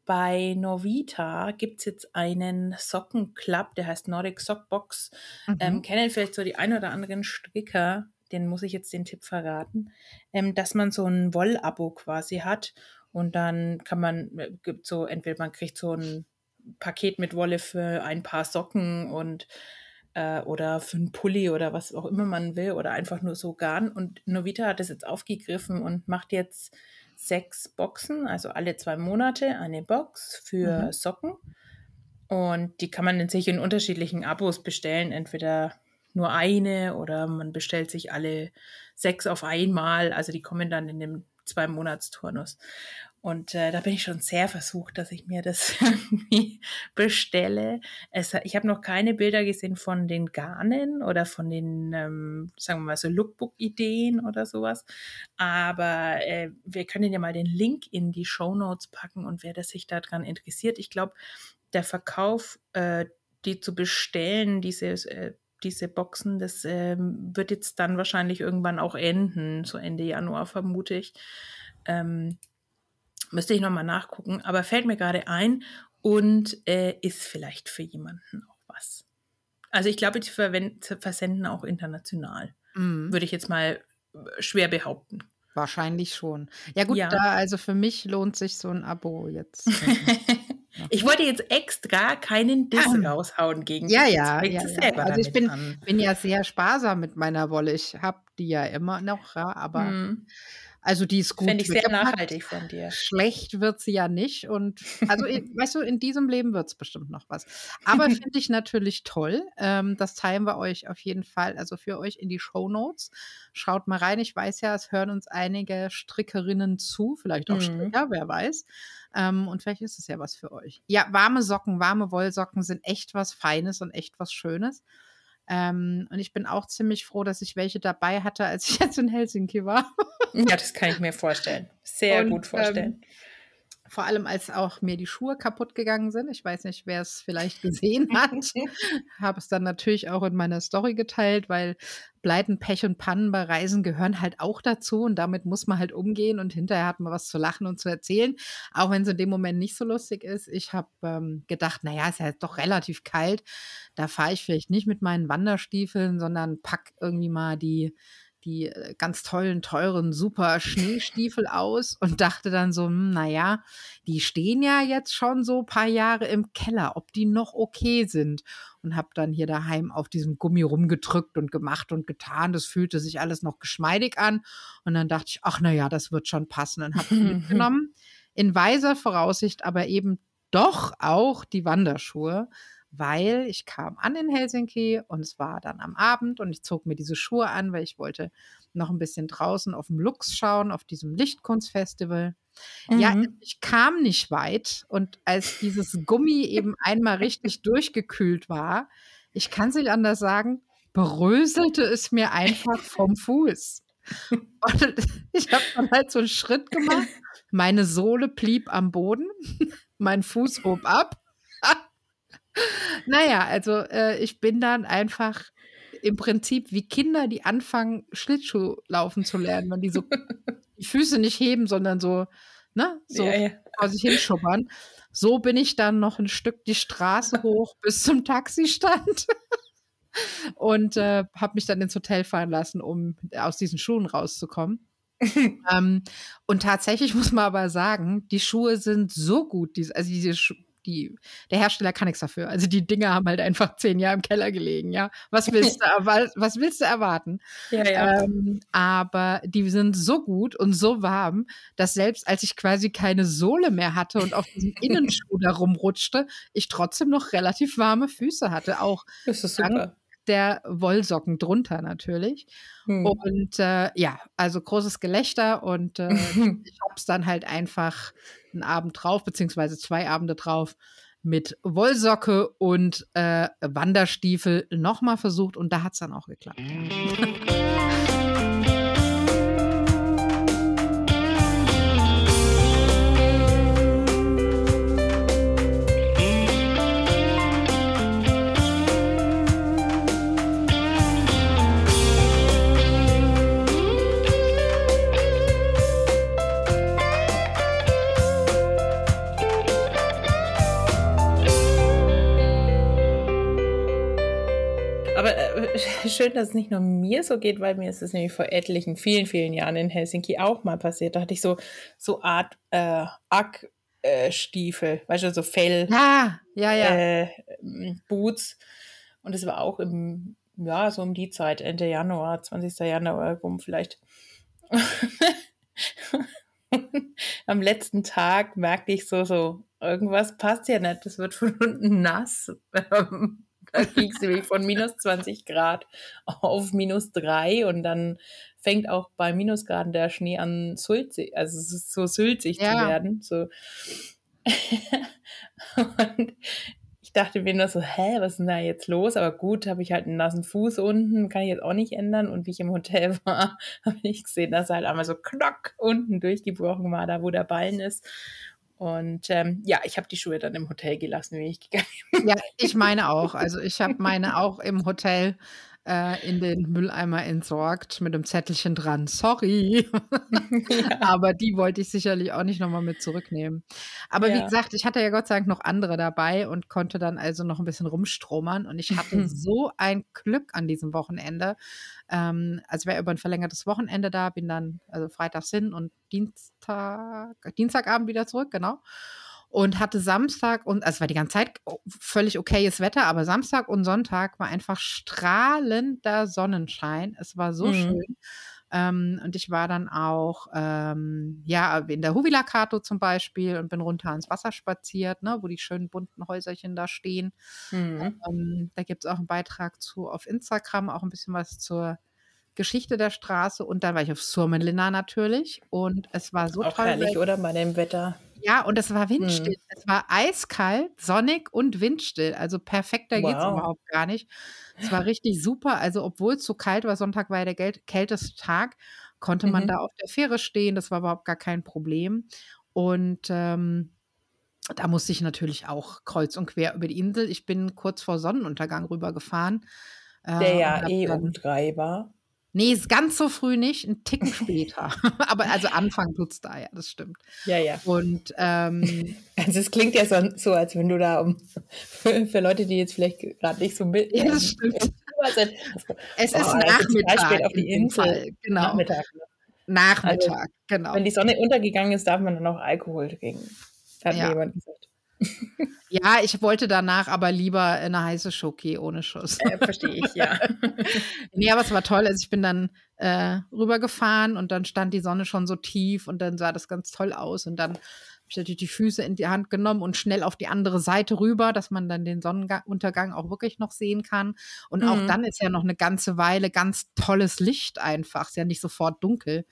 bei Novita gibt es jetzt einen Sockenclub, der heißt Nordic Sockbox. Ähm, Mhm. kennen vielleicht so die ein oder anderen Stricker, den muss ich jetzt den Tipp verraten, ähm, dass man so ein Wollabo quasi hat und dann kann man, äh, gibt so, entweder man kriegt so ein Paket mit Wolle für ein paar Socken und äh, oder für einen Pulli oder was auch immer man will oder einfach nur so Garn. Und Novita hat das jetzt aufgegriffen und macht jetzt sechs Boxen, also alle zwei Monate eine Box für Mhm. Socken. Und die kann man in sich in unterschiedlichen Abos bestellen, entweder nur eine oder man bestellt sich alle sechs auf einmal. Also die kommen dann in dem Zwei-Monats-Turnus. Und äh, da bin ich schon sehr versucht, dass ich mir das bestelle. Es, ich habe noch keine Bilder gesehen von den Garnen oder von den, ähm, sagen wir mal so, Lookbook-Ideen oder sowas. Aber äh, wir können ja mal den Link in die Show Notes packen und wer das sich daran interessiert, ich glaube, der Verkauf, äh, die zu bestellen, diese, äh, diese Boxen, das ähm, wird jetzt dann wahrscheinlich irgendwann auch enden, so Ende Januar vermute ich. Ähm, müsste ich nochmal nachgucken, aber fällt mir gerade ein und äh, ist vielleicht für jemanden auch was. Also ich glaube, die versenden auch international, Mhm. würde ich jetzt mal äh, schwer behaupten. Wahrscheinlich schon. Ja gut, Ja. da also für mich lohnt sich so ein Abo jetzt. ähm, ich wollte jetzt extra keinen Diss Ah. raushauen gegen Ja, ja, ja, ja. selber Also ich bin, bin ja sehr sparsam mit meiner Wolle. Ich habe die ja immer noch, aber Hm. Also die ist gut Fände ich sehr weggepackt. nachhaltig von dir. Schlecht wird sie ja nicht. Und also, weißt du, in diesem Leben wird es bestimmt noch was. Aber finde ich natürlich toll. Ähm, das teilen wir euch auf jeden Fall, also für euch in die Show Notes. Schaut mal rein. Ich weiß ja, es hören uns einige Strickerinnen zu, vielleicht auch Mhm. Stricker, wer weiß. Ähm, und vielleicht ist es ja was für euch. Ja, warme Socken, warme Wollsocken sind echt was Feines und echt was Schönes. Ähm, und ich bin auch ziemlich froh, dass ich welche dabei hatte, als ich jetzt in Helsinki war. Ja, das kann ich mir vorstellen. Sehr Und, gut vorstellen. Ähm, vor allem, als auch mir die Schuhe kaputt gegangen sind. Ich weiß nicht, wer es vielleicht gesehen hat. Habe es dann natürlich auch in meiner Story geteilt, weil Pleiten, Pech und Pannen bei Reisen gehören halt auch dazu und damit muss man halt umgehen und hinterher hat man was zu lachen und zu erzählen, auch wenn es in dem Moment nicht so lustig ist. Ich habe ähm, gedacht, naja, ist ja jetzt doch relativ kalt. Da fahre ich vielleicht nicht mit meinen Wanderstiefeln, sondern pack irgendwie mal die die äh, ganz tollen, teuren, super Schneestiefel aus und dachte dann so, hm, naja, die stehen ja jetzt schon so ein paar Jahre im Keller, ob die noch okay sind. Und habe dann hier daheim auf diesem Gummi rumgedrückt und gemacht und getan. Das fühlte sich alles noch geschmeidig an. Und dann dachte ich, ach naja, das wird schon passen. Und habe mitgenommen. In weiser Voraussicht aber eben doch auch die Wanderschuhe, weil ich kam an in Helsinki und es war dann am Abend und ich zog mir diese Schuhe an, weil ich wollte noch ein bisschen draußen auf dem Lux schauen, auf diesem Lichtkunstfestival. Ja, Mhm. ich kam nicht weit und als dieses Gummi eben einmal richtig durchgekühlt war, ich kann es nicht anders sagen, bröselte es mir einfach vom Fuß. Und ich habe dann halt so einen Schritt gemacht. Meine Sohle blieb am Boden, mein Fuß hob ab. Naja, also äh, ich bin dann einfach im Prinzip wie Kinder, die anfangen, Schlittschuh laufen zu lernen, wenn die so die Füße nicht heben, sondern so, ne, so Ja, ja. vor sich hinschubbern. So bin ich dann noch ein Stück die Straße hoch bis zum Taxistand und äh, habe mich dann ins Hotel fahren lassen, um aus diesen Schuhen rauszukommen. ähm, und tatsächlich muss man aber sagen, die Schuhe sind so gut, diese, also diese Schu die, der Hersteller kann nichts dafür. Also die Dinger haben halt einfach zehn Jahre im Keller gelegen, ja. Was willst du, was willst du erwarten? Ja, ja. Ähm, aber die sind so gut und so warm, dass selbst als ich quasi keine Sohle mehr hatte und auf diesem Innenschuh da rumrutschte, ich trotzdem noch relativ warme Füße hatte. Auch das ist super. Der Wollsocken drunter natürlich. Hm. Und äh, ja, also großes Gelächter und äh, ich habe es dann halt einfach einen Abend drauf, beziehungsweise zwei Abende drauf mit Wollsocke und äh, Wanderstiefel nochmal versucht und da hat es dann auch geklappt. schön, dass es nicht nur mir so geht, weil mir ist es nämlich vor etlichen, vielen, vielen Jahren in Helsinki auch mal passiert. Da hatte ich so, so Art äh, Ack-Stiefel, weißt du, so Fell. Ja, ja, ja. Äh, Boots. Und es war auch im, ja, so um die Zeit, Ende Januar, 20. Januar rum vielleicht. Am letzten Tag merkte ich so, so, irgendwas passt ja nicht, das wird von unten nass. Da ging es nämlich von minus 20 Grad auf minus 3 und dann fängt auch bei Minusgraden der Schnee an, sulzig, also so sülzig Ja. zu werden. So. und ich dachte mir nur so, hä, was ist denn da jetzt los? Aber gut, habe ich halt einen nassen Fuß unten, kann ich jetzt auch nicht ändern. Und wie ich im Hotel war, habe ich gesehen, dass er halt einmal so knock unten durchgebrochen war, da wo der Ballen ist. Und ähm, ja, ich habe die Schuhe dann im Hotel gelassen, wie ich gegangen Ja, ich meine auch. Also ich habe meine auch im Hotel äh, in den Mülleimer entsorgt mit einem Zettelchen dran. Sorry. ja. Aber die wollte ich sicherlich auch nicht nochmal mit zurücknehmen. Aber wie Ja. gesagt, ich hatte ja Gott sei Dank noch andere dabei und konnte dann also noch ein bisschen rumstromern. Und ich hatte so ein Glück an diesem Wochenende. Ähm, also ich war über ein verlängertes Wochenende da, bin dann also freitags hin und Dienstag, Dienstagabend wieder zurück, genau. Und hatte Samstag und, also es war die ganze Zeit o- völlig okayes Wetter, aber Samstag und Sonntag war einfach strahlender Sonnenschein. Es war so Mhm. schön. Ähm, und ich war dann auch, ähm, ja, in der Huvilakato zum Beispiel und bin runter ans Wasser spaziert, ne, wo die schönen bunten Häuserchen da stehen. Mhm. Ähm, da gibt es auch einen Beitrag zu auf Instagram, auch ein bisschen was zur Geschichte der Straße. Und dann war ich auf Surmenlina natürlich. Und es war so Auch toll. herrlich, oder? Bei dem Wetter. Ja, und es war windstill. Mhm. Es war eiskalt, sonnig und windstill. Also perfekter Wow. überhaupt gar nicht. Es war richtig super. Also, obwohl es so kalt war, Sonntag war ja der gel- kälteste Tag, konnte man Mhm. da auf der Fähre stehen. Das war überhaupt gar kein Problem. Und ähm, da musste ich natürlich auch kreuz und quer über die Insel. Ich bin kurz vor Sonnenuntergang rübergefahren. äh, Der und ja eh um drei war. Nee, ist ganz so früh nicht, ein Ticken später. Aber also Anfang tut's da, ja, das stimmt. Ja, ja. Und ähm, Also es klingt ja so, so als wenn du da um für, für Leute, die jetzt vielleicht gerade nicht so mit. Ja, das stimmt. Also, Es Oh, ist also total Nachmittag. auf die Insel. Genau. Nachmittag. ne? Nachmittag, genau. Wenn die Sonne untergegangen ist, darf man dann auch Alkohol trinken. Hat Ja. mir jemand gesagt. Ja, ich wollte danach aber lieber eine heiße Schoki ohne Schuss. Äh, Verstehe ich, ja. nee, aber es war toll. Also ich bin dann äh, rübergefahren und dann stand die Sonne schon so tief und dann sah das ganz toll aus. Und dann habe ich natürlich die Füße in die Hand genommen und schnell auf die andere Seite rüber, dass man dann den Sonnenuntergang auch wirklich noch sehen kann. Und auch Mhm. dann ist ja noch eine ganze Weile ganz tolles Licht einfach. Ist ja nicht sofort dunkel.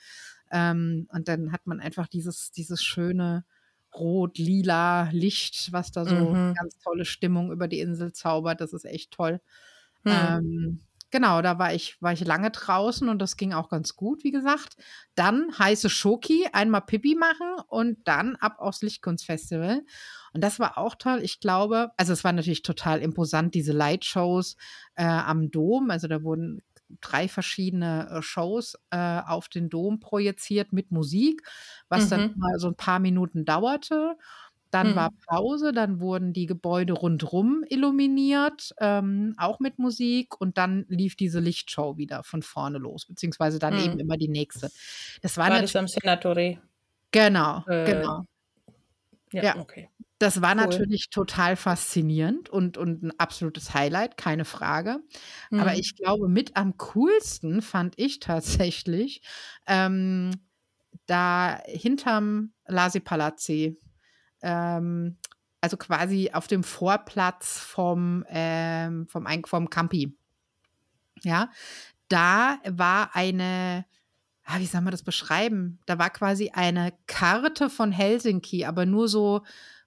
Ähm, und dann hat man einfach dieses, dieses schöne rot-lila Licht, was da so Mhm. ganz tolle Stimmung über die Insel zaubert. Das ist echt toll. Hm. Ähm, Genau, da war ich, war ich lange draußen und das ging auch ganz gut, wie gesagt. Dann heiße Schoki, einmal Pipi machen und dann ab aufs Lichtkunstfestival. Und das war auch toll. Ich glaube, also es war natürlich total imposant, diese Lightshows äh, am Dom. Also da wurden drei verschiedene äh, Shows äh, auf den Dom projiziert mit Musik, was mhm. dann mal so ein paar Minuten dauerte. Dann mhm. war Pause, dann wurden die Gebäude rundrum illuminiert, ähm, auch mit Musik. Und dann lief diese Lichtshow wieder von vorne los, beziehungsweise dann mhm. eben immer die nächste. Das war, war das am Senatore? Genau, äh, genau. Ja, ja, okay. Das war cool. natürlich total faszinierend und, und ein absolutes Highlight, keine Frage. Mhm. Aber ich glaube, mit am coolsten fand ich tatsächlich ähm, da hinterm Lasi Palazzi ähm, also quasi auf dem Vorplatz vom, ähm, vom, vom Campi. Ja, da war eine, ah, wie soll man das beschreiben? Da war quasi eine Karte von Helsinki, aber nur so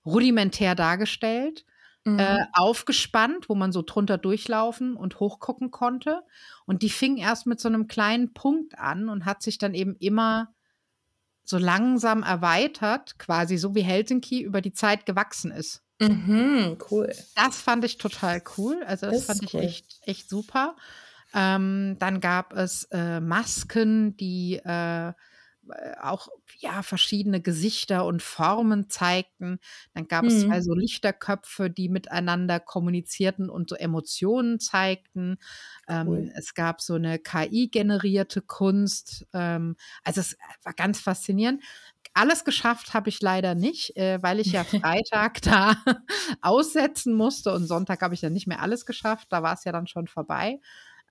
rudimentär dargestellt. Mhm. Äh, aufgespannt, wo man so drunter durchlaufen und hochgucken konnte. Und die fing erst mit so einem kleinen Punkt an und hat sich dann eben immer so langsam erweitert, quasi so wie Helsinki über die Zeit gewachsen ist. Mhm, cool. Das fand ich total cool. Also das, das fand ich cool. echt, echt super. Ähm, dann gab es äh, Masken, die äh, äh, auch ja verschiedene Gesichter und Formen zeigten. Dann gab es zwei mhm. so Lichterköpfe, die miteinander kommunizierten und so Emotionen zeigten. Ähm, cool. es gab so eine KI-generierte Kunst. Ähm, also es war ganz faszinierend. Alles geschafft habe ich leider nicht, äh, weil ich ja Freitag da aussetzen musste und Sonntag habe ich dann nicht mehr alles geschafft. Da war es ja dann schon vorbei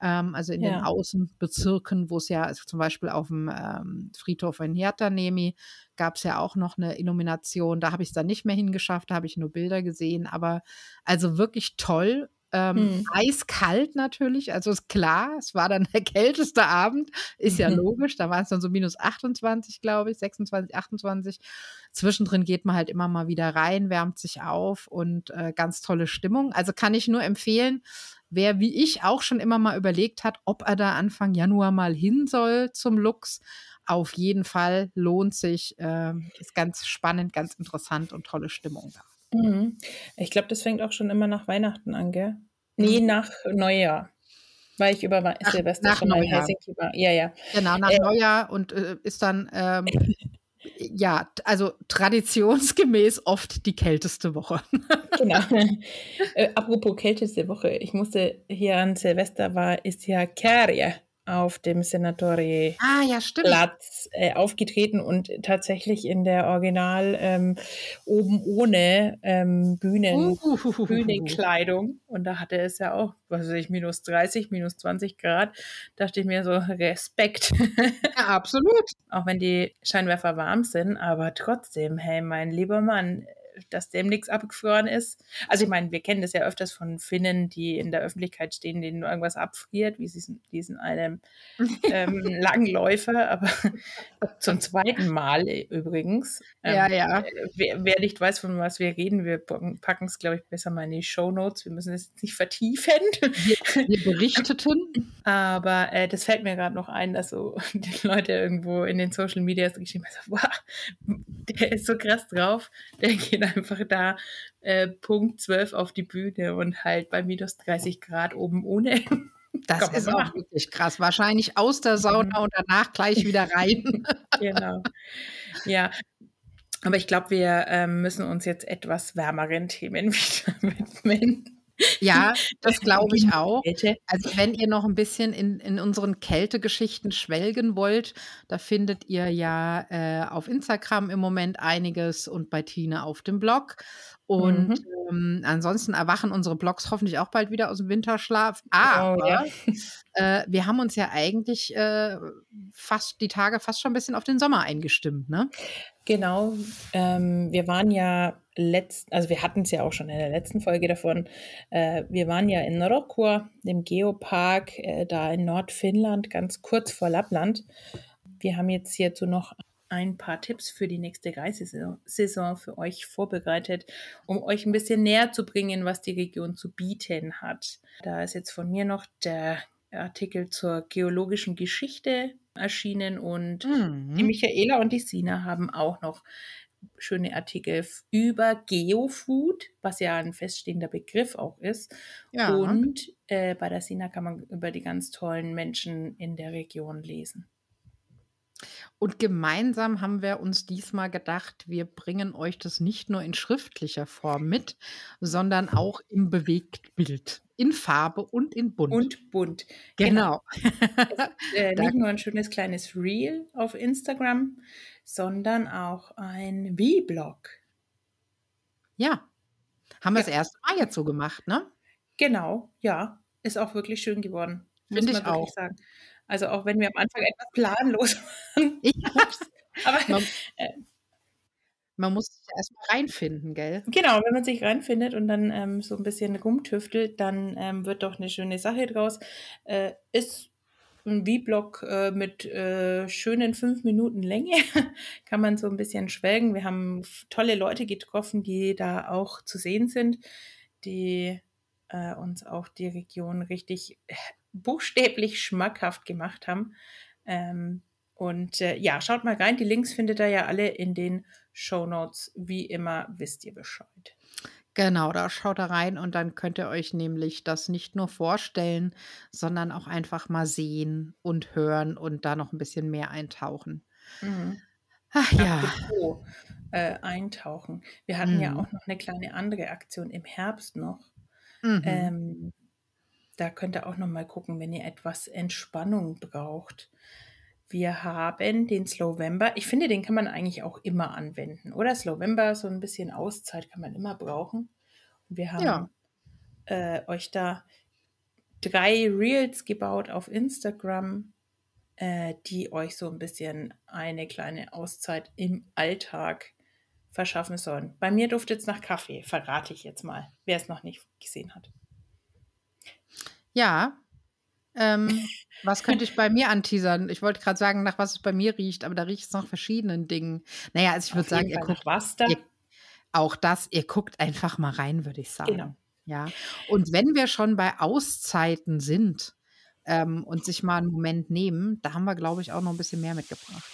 ähm, also in ja. den Außenbezirken, wo es ja also zum Beispiel auf dem ähm, Friedhof in Hiertanemi gab es ja auch noch eine Illumination. Da habe ich es dann nicht mehr hingeschafft, da habe ich nur Bilder gesehen, aber also wirklich toll. Ähm, hm. Eiskalt natürlich, also ist klar, es war dann der kälteste Abend, ist ja logisch, da waren es dann so minus 28, glaube ich, 26, 28. Zwischendrin geht man halt immer mal wieder rein, wärmt sich auf und äh, ganz tolle Stimmung. Also kann ich nur empfehlen, wer wie ich auch schon immer mal überlegt hat, ob er da Anfang Januar mal hin soll zum Lux, auf jeden Fall lohnt sich. Äh, ist ganz spannend, ganz interessant und tolle Stimmung da. Mhm. Ich glaube, das fängt auch schon immer nach Weihnachten an, gell? Nee, mhm. nach Neujahr. Weil ich über nach, Silvester nach schon Neujahr. in Helsinki war. Ja, ja. Genau, nach äh, Neujahr und äh, ist dann ähm, ja, also traditionsgemäß oft die kälteste Woche. genau. Äh, apropos kälteste Woche, ich musste hier an Silvester war, ist ja Kerje auf dem Senatore ah, ja, Platz äh, aufgetreten und tatsächlich in der Original ähm, oben ohne ähm, Bühnen, uh, Bühnenkleidung. Und da hatte es ja auch, was weiß ich, minus 30, minus 20 Grad. Dachte ich mir so, Respekt. Ja, absolut. auch wenn die Scheinwerfer warm sind, aber trotzdem, hey, mein lieber Mann, dass dem nichts abgefroren ist. Also ich meine, wir kennen das ja öfters von Finnen, die in der Öffentlichkeit stehen, denen irgendwas abfriert, wie diesen, diesen einem ähm, Langläufer, aber zum zweiten Mal übrigens. Ähm, ja, ja. Wer, wer, nicht weiß, von was wir reden, wir packen es, glaube ich, besser mal in die Show Notes. Wir müssen es nicht vertiefen. Wir, wir berichteten. aber äh, das fällt mir gerade noch ein, dass so die Leute irgendwo in den Social Media geschrieben haben, wow, der ist so krass drauf, der geht einfach da äh, Punkt 12 auf die Bühne und halt bei minus 30 Grad oben ohne. Das ist auch wirklich krass. Wahrscheinlich aus der Sauna mhm. und danach gleich wieder rein. genau. Ja. Aber ich glaube, wir ähm, müssen uns jetzt etwas wärmeren Themen wieder widmen. Ja, das glaube ich auch. Also wenn ihr noch ein bisschen in, in unseren Kältegeschichten schwelgen wollt, da findet ihr ja äh, auf Instagram im Moment einiges und bei Tine auf dem Blog. Und mhm. ähm, ansonsten erwachen unsere Blogs hoffentlich auch bald wieder aus dem Winterschlaf. Aber oh, ja. äh, wir haben uns ja eigentlich äh, fast die Tage fast schon ein bisschen auf den Sommer eingestimmt, ne? Genau. Ähm, wir waren ja letzt, also wir hatten es ja auch schon in der letzten Folge davon. Äh, wir waren ja in Rokkua, dem Geopark, äh, da in Nordfinnland, ganz kurz vor Lappland. Wir haben jetzt hierzu noch ein paar Tipps für die nächste Reissaison für euch vorbereitet, um euch ein bisschen näher zu bringen, was die Region zu bieten hat. Da ist jetzt von mir noch der Artikel zur geologischen Geschichte erschienen und Mhm. die Michaela und die Sina haben auch noch schöne Artikel über Geofood, was ja ein feststehender Begriff auch ist. Ja. Und äh, bei der Sina kann man über die ganz tollen Menschen in der Region lesen. Und gemeinsam haben wir uns diesmal gedacht, wir bringen euch das nicht nur in schriftlicher Form mit, sondern auch im Bewegtbild, in Farbe und in Bunt. Und bunt. genau. Äh, Da- nicht nur ein schönes kleines Reel auf Instagram, sondern auch ein V-Blog. Ja. Haben wir Ja. das erste Mal jetzt so gemacht, ne? Genau, ja. Ist auch wirklich schön geworden. Finde ich auch. sagen. Also auch wenn wir am Anfang etwas planlos waren. Ich, Aber man, äh, man muss sich erstmal reinfinden, gell? genau, wenn man sich reinfindet und dann ähm, so ein bisschen rumtüftelt, dann ähm, wird doch eine schöne Sache draus. Äh, ist ein V-Blog äh, mit äh, schönen fünf Minuten Länge. Kann man so ein bisschen schwelgen. Wir haben tolle Leute getroffen, die da auch zu sehen sind, die äh, uns auch die Region richtig äh, buchstäblich schmackhaft gemacht haben. Ähm, und äh, ja, schaut mal rein. Die Links findet ihr ja alle in den Show Notes. Wie immer wisst ihr Bescheid. Genau, da schaut da rein und dann könnt ihr euch nämlich das nicht nur vorstellen, sondern auch einfach mal sehen und hören und da noch ein bisschen mehr eintauchen. Mhm. Ach ja. Apropos äh, eintauchen. Wir hatten ja Mhm. auch noch eine kleine andere Aktion im Herbst noch. Mhm. Ähm, da könnt ihr auch noch mal gucken, wenn ihr etwas Entspannung braucht. Wir haben den Slowember. Ich finde, den kann man eigentlich auch immer anwenden, oder? Slowember, so ein bisschen Auszeit kann man immer brauchen. Und wir haben Ja. äh, euch da drei Reels gebaut auf Instagram, äh, die euch so ein bisschen eine kleine Auszeit im Alltag verschaffen sollen. Bei mir duftet es nach Kaffee, verrate ich jetzt mal, wer es noch nicht gesehen hat. Ja. Ähm, was könnte ich bei mir anteasern? Ich wollte gerade sagen, nach was es bei mir riecht, aber da riecht es nach verschiedenen Dingen. Naja, also ich würde sagen, ihr Fall guckt was da? ihr, auch das, ihr guckt einfach mal rein, würde ich sagen. Genau. Ja. Und wenn wir schon bei Auszeiten sind ähm, und sich mal einen Moment nehmen, da haben wir, glaube ich, auch noch ein bisschen mehr mitgebracht.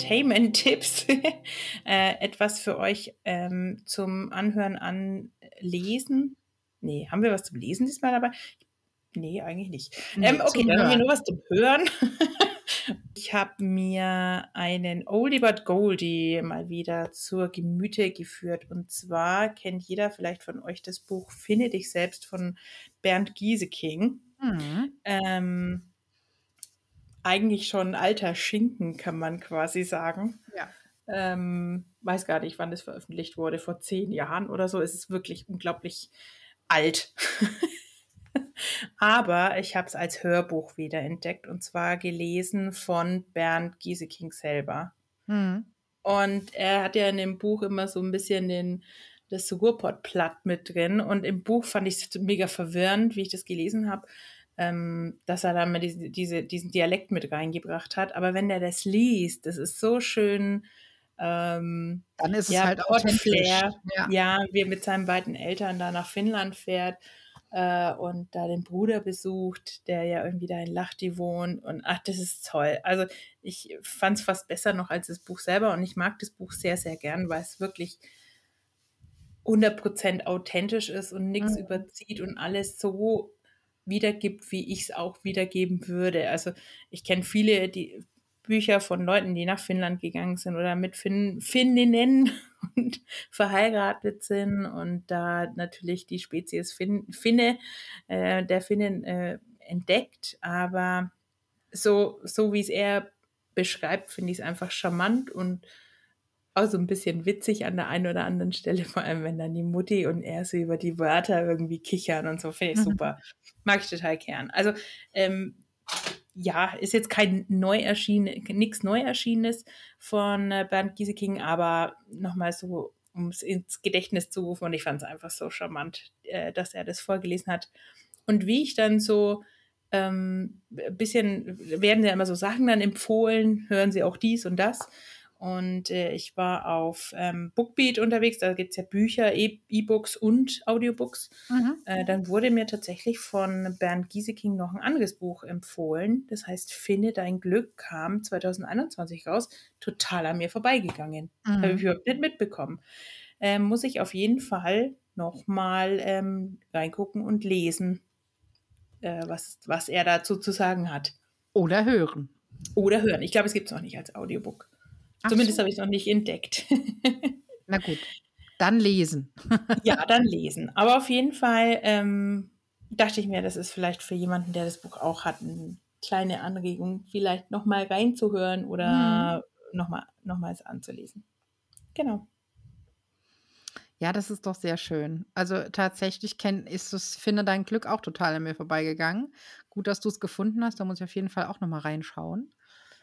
Entertainment-Tipps, äh, etwas für euch ähm, zum Anhören an Lesen. Nee, haben wir was zum Lesen diesmal dabei? Nee, eigentlich nicht. Ähm, okay, dann haben wir nur was zum Hören. ich habe mir einen Oldie but Goldie mal wieder zur Gemüte geführt. Und zwar kennt jeder vielleicht von euch das Buch Finde dich selbst von Bernd Gieseking. Mhm. Ähm, eigentlich schon ein alter Schinken, kann man quasi sagen. Ja. Ähm, weiß gar nicht, wann das veröffentlicht wurde, vor zehn Jahren oder so. Es ist wirklich unglaublich alt. Aber ich habe es als Hörbuch wiederentdeckt und zwar gelesen von Bernd Gieseking selber. Mhm. Und er hat ja in dem Buch immer so ein bisschen den, das Ruhrpott-Platt mit drin. Und im Buch fand ich es mega verwirrend, wie ich das gelesen habe, ähm, dass er da mal diese, diese, diesen Dialekt mit reingebracht hat. Aber wenn er das liest, das ist so schön. Ähm, Dann ist es ja, halt authentisch. Ja. ja, wie er mit seinen beiden Eltern da nach Finnland fährt äh, und da den Bruder besucht, der ja irgendwie da in Lahti wohnt. Und ach, das ist toll. Also ich fand es fast besser noch als das Buch selber und ich mag das Buch sehr, sehr gern, weil es wirklich 100% authentisch ist und nichts Mhm. überzieht und alles so wiedergibt, wie ich es auch wiedergeben würde. Also ich kenne viele die Bücher von Leuten, die nach Finnland gegangen sind oder mit Finn, Finninnen und verheiratet sind und da natürlich die Spezies Fin, Finne, äh, der Finnen äh, entdeckt. Aber so, so wie es er beschreibt, finde ich es einfach charmant und auch so ein bisschen witzig an der einen oder anderen Stelle, vor allem wenn dann die Mutti und er so über die Wörter irgendwie kichern und so, finde ich Mhm. super. Mag ich total gern. Also, ähm, ja, ist jetzt kein neu erschienen, nichts neu erschienenes von äh, Bernd Gieseking, aber nochmal so, um es ins Gedächtnis zu rufen. Und ich fand es einfach so charmant, äh, dass er das vorgelesen hat. Und wie ich dann so ähm, ein bisschen, werden ja immer so Sachen dann empfohlen, hören Sie auch dies und das. Und äh, ich war auf ähm, Bookbeat unterwegs, da gibt es ja Bücher, E-Books und Audiobooks. Mhm. Äh, dann wurde mir tatsächlich von Bernd Gieseking noch ein anderes Buch empfohlen. Das heißt, Finde dein Glück kam 2021 raus. Total an mir vorbeigegangen. Mhm. Habe ich überhaupt nicht mitbekommen. Ähm, muss ich auf jeden Fall nochmal ähm, reingucken und lesen, äh, was, was er dazu zu sagen hat. Oder hören. Oder hören. Ich glaube, es gibt es noch nicht als Audiobook. Ach Zumindest so. habe ich es noch nicht entdeckt. Na gut, dann lesen. ja, dann lesen. Aber auf jeden Fall ähm, dachte ich mir, das ist vielleicht für jemanden, der das Buch auch hat, eine kleine Anregung, vielleicht nochmal reinzuhören oder mhm. nochmal nochmals anzulesen. Genau. Ja, das ist doch sehr schön. Also tatsächlich kenn, ist es, finde dein Glück auch total an mir vorbeigegangen. Gut, dass du es gefunden hast. Da muss ich auf jeden Fall auch nochmal reinschauen.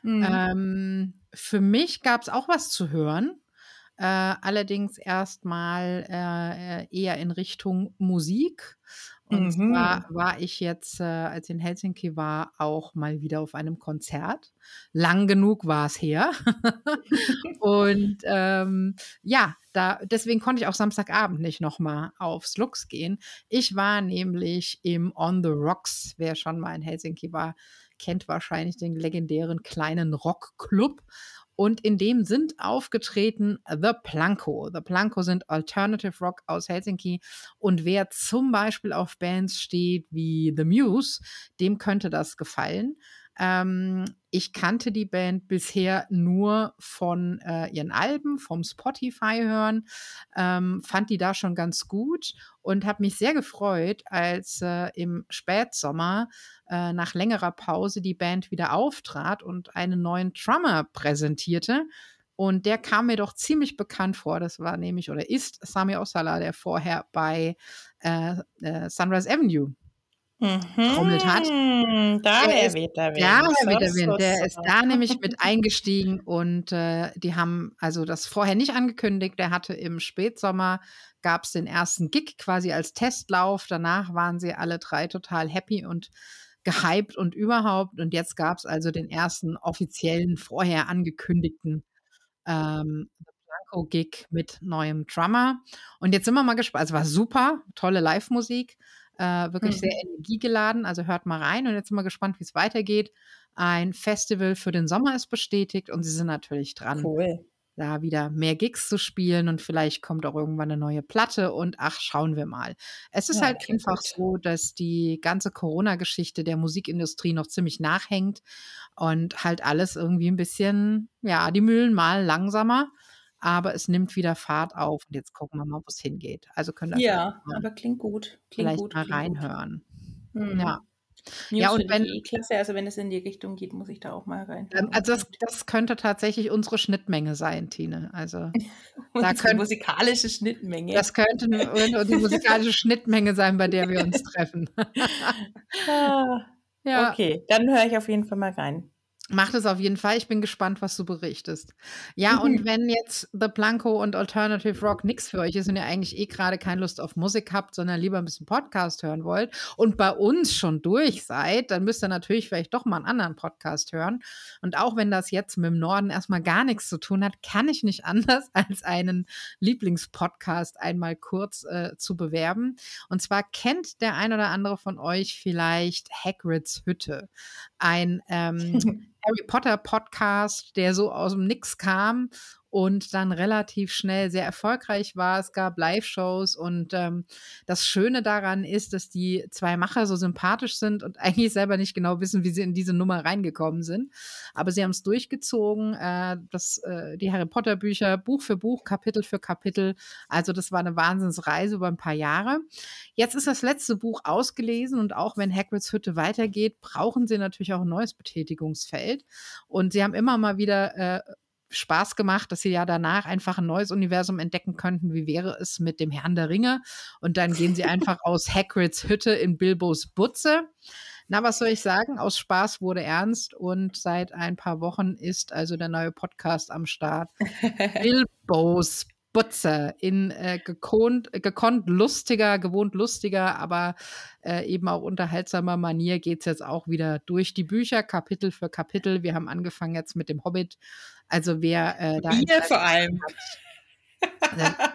Mhm. Ähm, für mich gab es auch was zu hören. Äh, allerdings erstmal äh, eher in Richtung Musik. Und mhm. zwar war ich jetzt, äh, als ich in Helsinki war, auch mal wieder auf einem Konzert. Lang genug war es her. und ähm, ja, da, deswegen konnte ich auch Samstagabend nicht nochmal aufs Lux gehen. Ich war nämlich im On the Rocks, wer schon mal in Helsinki war, kennt wahrscheinlich den legendären kleinen Rockclub. Und in dem sind aufgetreten The Planko. The Planko sind Alternative Rock aus Helsinki. Und wer zum Beispiel auf Bands steht wie The Muse, dem könnte das gefallen. Ähm, ich kannte die Band bisher nur von äh, ihren Alben, vom Spotify hören, ähm, fand die da schon ganz gut und habe mich sehr gefreut, als äh, im Spätsommer äh, nach längerer Pause die Band wieder auftrat und einen neuen Drummer präsentierte. Und der kam mir doch ziemlich bekannt vor. Das war nämlich oder ist Sami Osala, der vorher bei äh, äh, Sunrise Avenue trommelt hat. Mhm, da der wird er Da wird er so, Der ist da nämlich mit eingestiegen und äh, die haben also das vorher nicht angekündigt. Der hatte im Spätsommer gab es den ersten Gig quasi als Testlauf. Danach waren sie alle drei total happy und gehypt und überhaupt. Und jetzt gab es also den ersten offiziellen, vorher angekündigten ähm, Blanco-Gig mit neuem Drummer. Und jetzt sind wir mal gespannt. Also war super, tolle Live-Musik. Äh, wirklich mhm. sehr energiegeladen. Also hört mal rein und jetzt sind wir gespannt, wie es weitergeht. Ein Festival für den Sommer ist bestätigt und sie sind natürlich dran, cool. da wieder mehr Gigs zu spielen und vielleicht kommt auch irgendwann eine neue Platte und ach, schauen wir mal. Es ist ja, halt einfach gut. so, dass die ganze Corona-Geschichte der Musikindustrie noch ziemlich nachhängt und halt alles irgendwie ein bisschen, ja, die Mühlen mal langsamer aber es nimmt wieder Fahrt auf und jetzt gucken wir mal, wo es hingeht. Also können ihr Ja, aber klingt gut. Klingt vielleicht gut, mal reinhören. Hm. Ja. News ja, und wenn eh klasse, also wenn es in die Richtung geht, muss ich da auch mal rein. Ähm, also das, das, könnte tatsächlich unsere Schnittmenge sein, Tine. Also da könnte musikalische Schnittmenge. Das könnte die musikalische Schnittmenge sein, bei der wir uns treffen. ah, ja. Okay, dann höre ich auf jeden Fall mal rein. Macht es auf jeden Fall. Ich bin gespannt, was du berichtest. Ja, mhm. und wenn jetzt The Blanco und Alternative Rock nichts für euch ist und ihr eigentlich eh gerade keine Lust auf Musik habt, sondern lieber ein bisschen Podcast hören wollt und bei uns schon durch seid, dann müsst ihr natürlich vielleicht doch mal einen anderen Podcast hören. Und auch wenn das jetzt mit dem Norden erstmal gar nichts zu tun hat, kann ich nicht anders, als einen Lieblingspodcast einmal kurz äh, zu bewerben. Und zwar kennt der ein oder andere von euch vielleicht Hagrids Hütte. Ein ähm, Harry Potter Podcast, der so aus dem Nix kam und dann relativ schnell sehr erfolgreich war. Es gab Live-Shows und ähm, das Schöne daran ist, dass die zwei Macher so sympathisch sind und eigentlich selber nicht genau wissen, wie sie in diese Nummer reingekommen sind. Aber sie haben es durchgezogen, äh, das, äh, die Harry Potter Bücher Buch für Buch, Kapitel für Kapitel. Also das war eine Wahnsinnsreise über ein paar Jahre. Jetzt ist das letzte Buch ausgelesen und auch wenn Hagrids Hütte weitergeht, brauchen sie natürlich auch ein neues Betätigungsfeld. Und sie haben immer mal wieder äh, Spaß gemacht, dass sie ja danach einfach ein neues Universum entdecken könnten. Wie wäre es mit dem Herrn der Ringe? Und dann gehen sie einfach aus Hagrids Hütte in Bilbos Butze. Na, was soll ich sagen? Aus Spaß wurde ernst und seit ein paar Wochen ist also der neue Podcast am Start. Bilbos Butze in äh, gekonnt, gekonnt lustiger, gewohnt lustiger, aber äh, eben auch unterhaltsamer Manier geht es jetzt auch wieder durch die Bücher, Kapitel für Kapitel. Wir haben angefangen jetzt mit dem Hobbit. Also wer äh, da. Wir vor allem. Hat,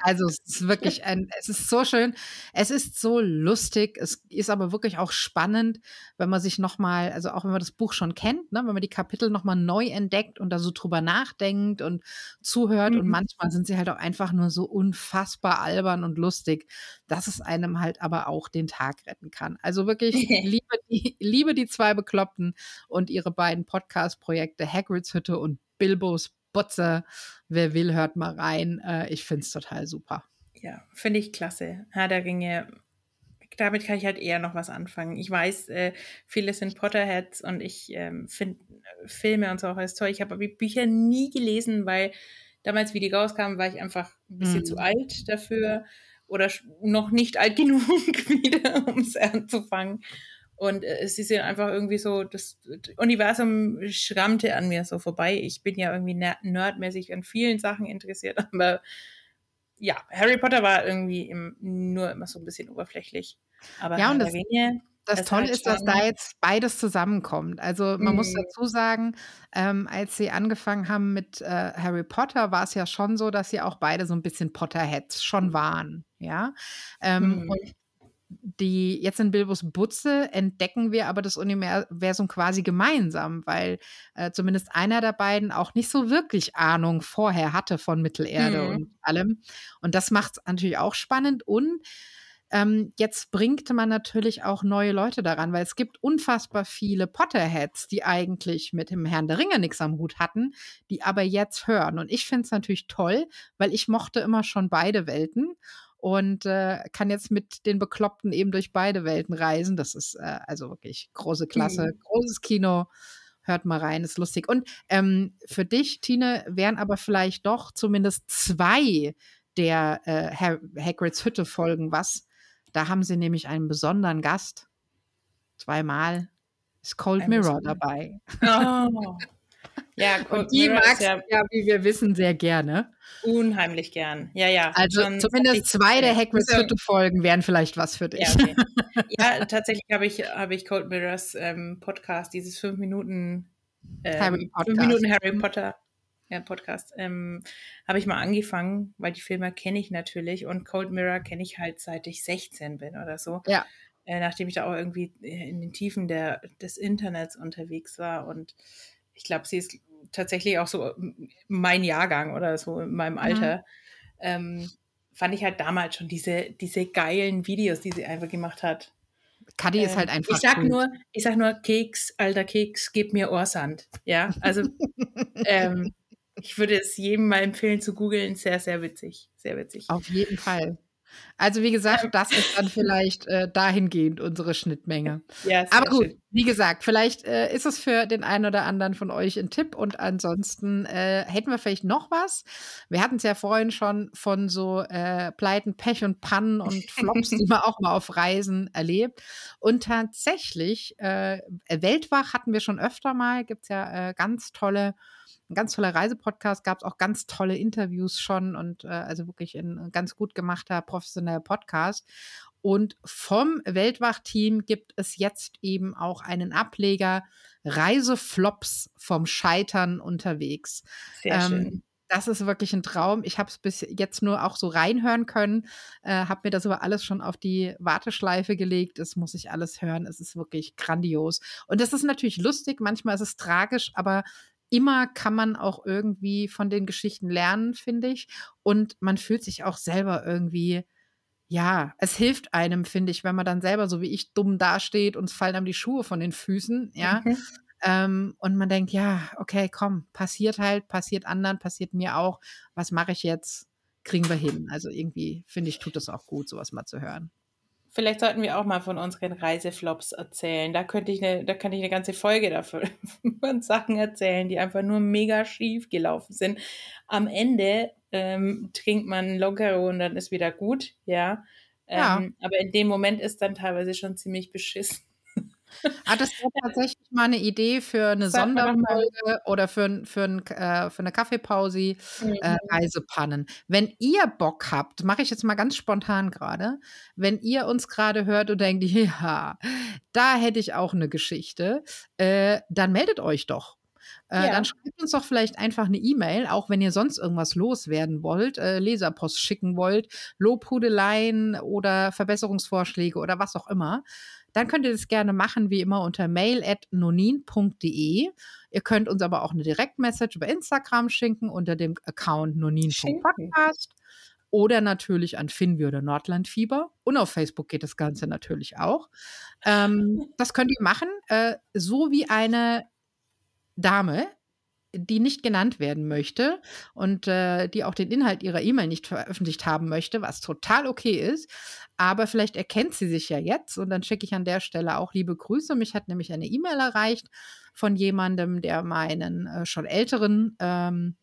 also es ist wirklich ein, es ist so schön, es ist so lustig, es ist aber wirklich auch spannend, wenn man sich nochmal, also auch wenn man das Buch schon kennt, ne, wenn man die Kapitel nochmal neu entdeckt und da so drüber nachdenkt und zuhört mhm. und manchmal sind sie halt auch einfach nur so unfassbar albern und lustig, dass es einem halt aber auch den Tag retten kann. Also wirklich liebe die, liebe die zwei Bekloppten und ihre beiden Podcast-Projekte Hagrids Hütte und Bilbos Botze. Wer will, hört mal rein. Äh, ich finde es total super. Ja, finde ich klasse. Herr der Ringe, damit kann ich halt eher noch was anfangen. Ich weiß, äh, viele sind Potterheads und ich ähm, finde Filme und so auch alles toll. Ich habe aber die Bücher nie gelesen, weil damals, wie die rauskamen, war ich einfach ein bisschen mhm. zu alt dafür oder noch nicht alt genug wieder, um es anzufangen. Und äh, sie sind einfach irgendwie so, das Universum schrammte an mir so vorbei. Ich bin ja irgendwie nerdmäßig an vielen Sachen interessiert, aber ja, Harry Potter war irgendwie im, nur immer so ein bisschen oberflächlich. Aber ja, und das, Ringe, das, das Tolle ist, dass da jetzt beides zusammenkommt. Also man mhm. muss dazu sagen, ähm, als sie angefangen haben mit äh, Harry Potter, war es ja schon so, dass sie auch beide so ein bisschen Potterheads schon waren. Ja. Ähm, mhm. Und die jetzt in Bilbos Butze entdecken wir aber das Universum quasi gemeinsam, weil äh, zumindest einer der beiden auch nicht so wirklich Ahnung vorher hatte von Mittelerde mhm. und allem. Und das macht es natürlich auch spannend und ähm, jetzt bringt man natürlich auch neue Leute daran, weil es gibt unfassbar viele Potterheads, die eigentlich mit dem Herrn der Ringe nichts am Hut hatten, die aber jetzt hören. Und ich finde es natürlich toll, weil ich mochte immer schon beide Welten und äh, kann jetzt mit den Bekloppten eben durch beide Welten reisen. Das ist äh, also wirklich große Klasse, mhm. großes Kino. Hört mal rein, ist lustig. Und ähm, für dich, Tine, wären aber vielleicht doch zumindest zwei der äh, Hagrids Hütte Folgen was. Da haben sie nämlich einen besonderen Gast. Zweimal ist Cold Mirror dabei. Oh. Ja, Cold und die magst ja, ja, wie wir wissen, sehr gerne. Unheimlich gern. Ja, ja. Also Schon zumindest zwei der Hagrids Hütte Folgen wären vielleicht was für dich. Ja, okay. ja tatsächlich habe ich, hab ich Cold Mirrors ähm, Podcast, dieses fünf Minuten, ähm, Harry fünf Minuten Harry Potter ja, Podcast, ähm, habe ich mal angefangen, weil die Filme kenne ich natürlich und Cold Mirror kenne ich halt seit ich 16 bin oder so. Ja. Äh, nachdem ich da auch irgendwie in den Tiefen der, des Internets unterwegs war und ich glaube, sie ist tatsächlich auch so mein Jahrgang oder so in meinem mhm. Alter. Mhm. Ähm, fand ich halt damals schon diese, diese geilen Videos, die sie einfach gemacht hat. Kadi äh, ist halt ähm, einfach. Ich sag cool. nur, ich sag nur, Keks, alter Keks, gib mir Ohrsand. Ja, also ähm, ich würde es jedem mal empfehlen zu googeln. Sehr, sehr witzig. Sehr witzig. Auf jeden Fall. Also wie gesagt, das ist dann vielleicht äh, dahingehend unsere Schnittmenge. Ja, Aber gut, schön. wie gesagt, vielleicht äh, ist es für den einen oder anderen von euch ein Tipp und ansonsten äh, hätten wir vielleicht noch was. Wir hatten es ja vorhin schon von so äh, Pleiten, Pech und Pannen und Flops, die man auch mal auf Reisen erlebt. Und tatsächlich, äh, Weltwach hatten wir schon öfter mal, gibt es ja äh, ganz tolle ein ganz toller Reisepodcast, gab es auch ganz tolle Interviews schon und äh, also wirklich ein ganz gut gemachter, professioneller Podcast. Und vom Weltwach-Team gibt es jetzt eben auch einen Ableger Reiseflops vom Scheitern unterwegs. Sehr ähm, schön. Das ist wirklich ein Traum. Ich habe es bis jetzt nur auch so reinhören können, äh, habe mir das aber alles schon auf die Warteschleife gelegt. Das muss ich alles hören. Es ist wirklich grandios. Und das ist natürlich lustig, manchmal ist es tragisch, aber immer kann man auch irgendwie von den Geschichten lernen, finde ich. Und man fühlt sich auch selber irgendwie, ja, es hilft einem, finde ich, wenn man dann selber so wie ich dumm dasteht und es fallen einem die Schuhe von den Füßen, ja. Mhm. Ähm, und man denkt, ja, okay, komm, passiert halt, passiert anderen, passiert mir auch. Was mache ich jetzt? Kriegen wir hin. Also irgendwie, finde ich, tut es auch gut, sowas mal zu hören. Vielleicht sollten wir auch mal von unseren Reiseflops erzählen. Da könnte ich eine, da könnte ich eine ganze Folge davon von Sachen erzählen, die einfach nur mega schief gelaufen sind. Am Ende ähm, trinkt man Lockero und dann ist wieder gut, ja. Ähm, ja. Aber in dem Moment ist dann teilweise schon ziemlich beschissen. Ah, das wäre tatsächlich mal eine Idee für eine Sag. Sonderfolge oder für für 'n äh, für 'ne Kaffeepausi, äh, Mhm. Reisepannen. Wenn ihr Bock habt, mache ich jetzt mal ganz spontan grade, wenn ihr uns grade hört und denkt: „Ja, da hätte ich auch 'ne Geschichte“, äh, dann meldet euch doch. Ja. dann schreibt uns doch vielleicht einfach 'ne E-Mail, auch wenn ihr sonst irgendwas loswerden wollt, Leserpost schicken wollt, Lobhudeleien oder Verbesserungsvorschläge oder was auch immer. Dann könnt ihr das gerne machen, wie immer unter mail@nonin.de. Ihr könnt uns aber auch 'ne Direktmessage über Instagram schicken unter dem Account nonin.podcast oder natürlich an Finvi oder Nordlandfieber und auf Facebook geht das Ganze natürlich auch. Ähm, das könnt ihr machen, äh, so wie eine Dame, die nicht genannt werden möchte und, äh, die auch den Inhalt ihrer E-Mail nicht veröffentlicht haben möchte, was total okay ist. Aber vielleicht erkennt sie sich ja jetzt und dann schicke ich an der Stelle auch liebe Grüße. Mich hat nämlich eine E-Mail erreicht von jemandem, der meinen, äh, schon älteren, ähm,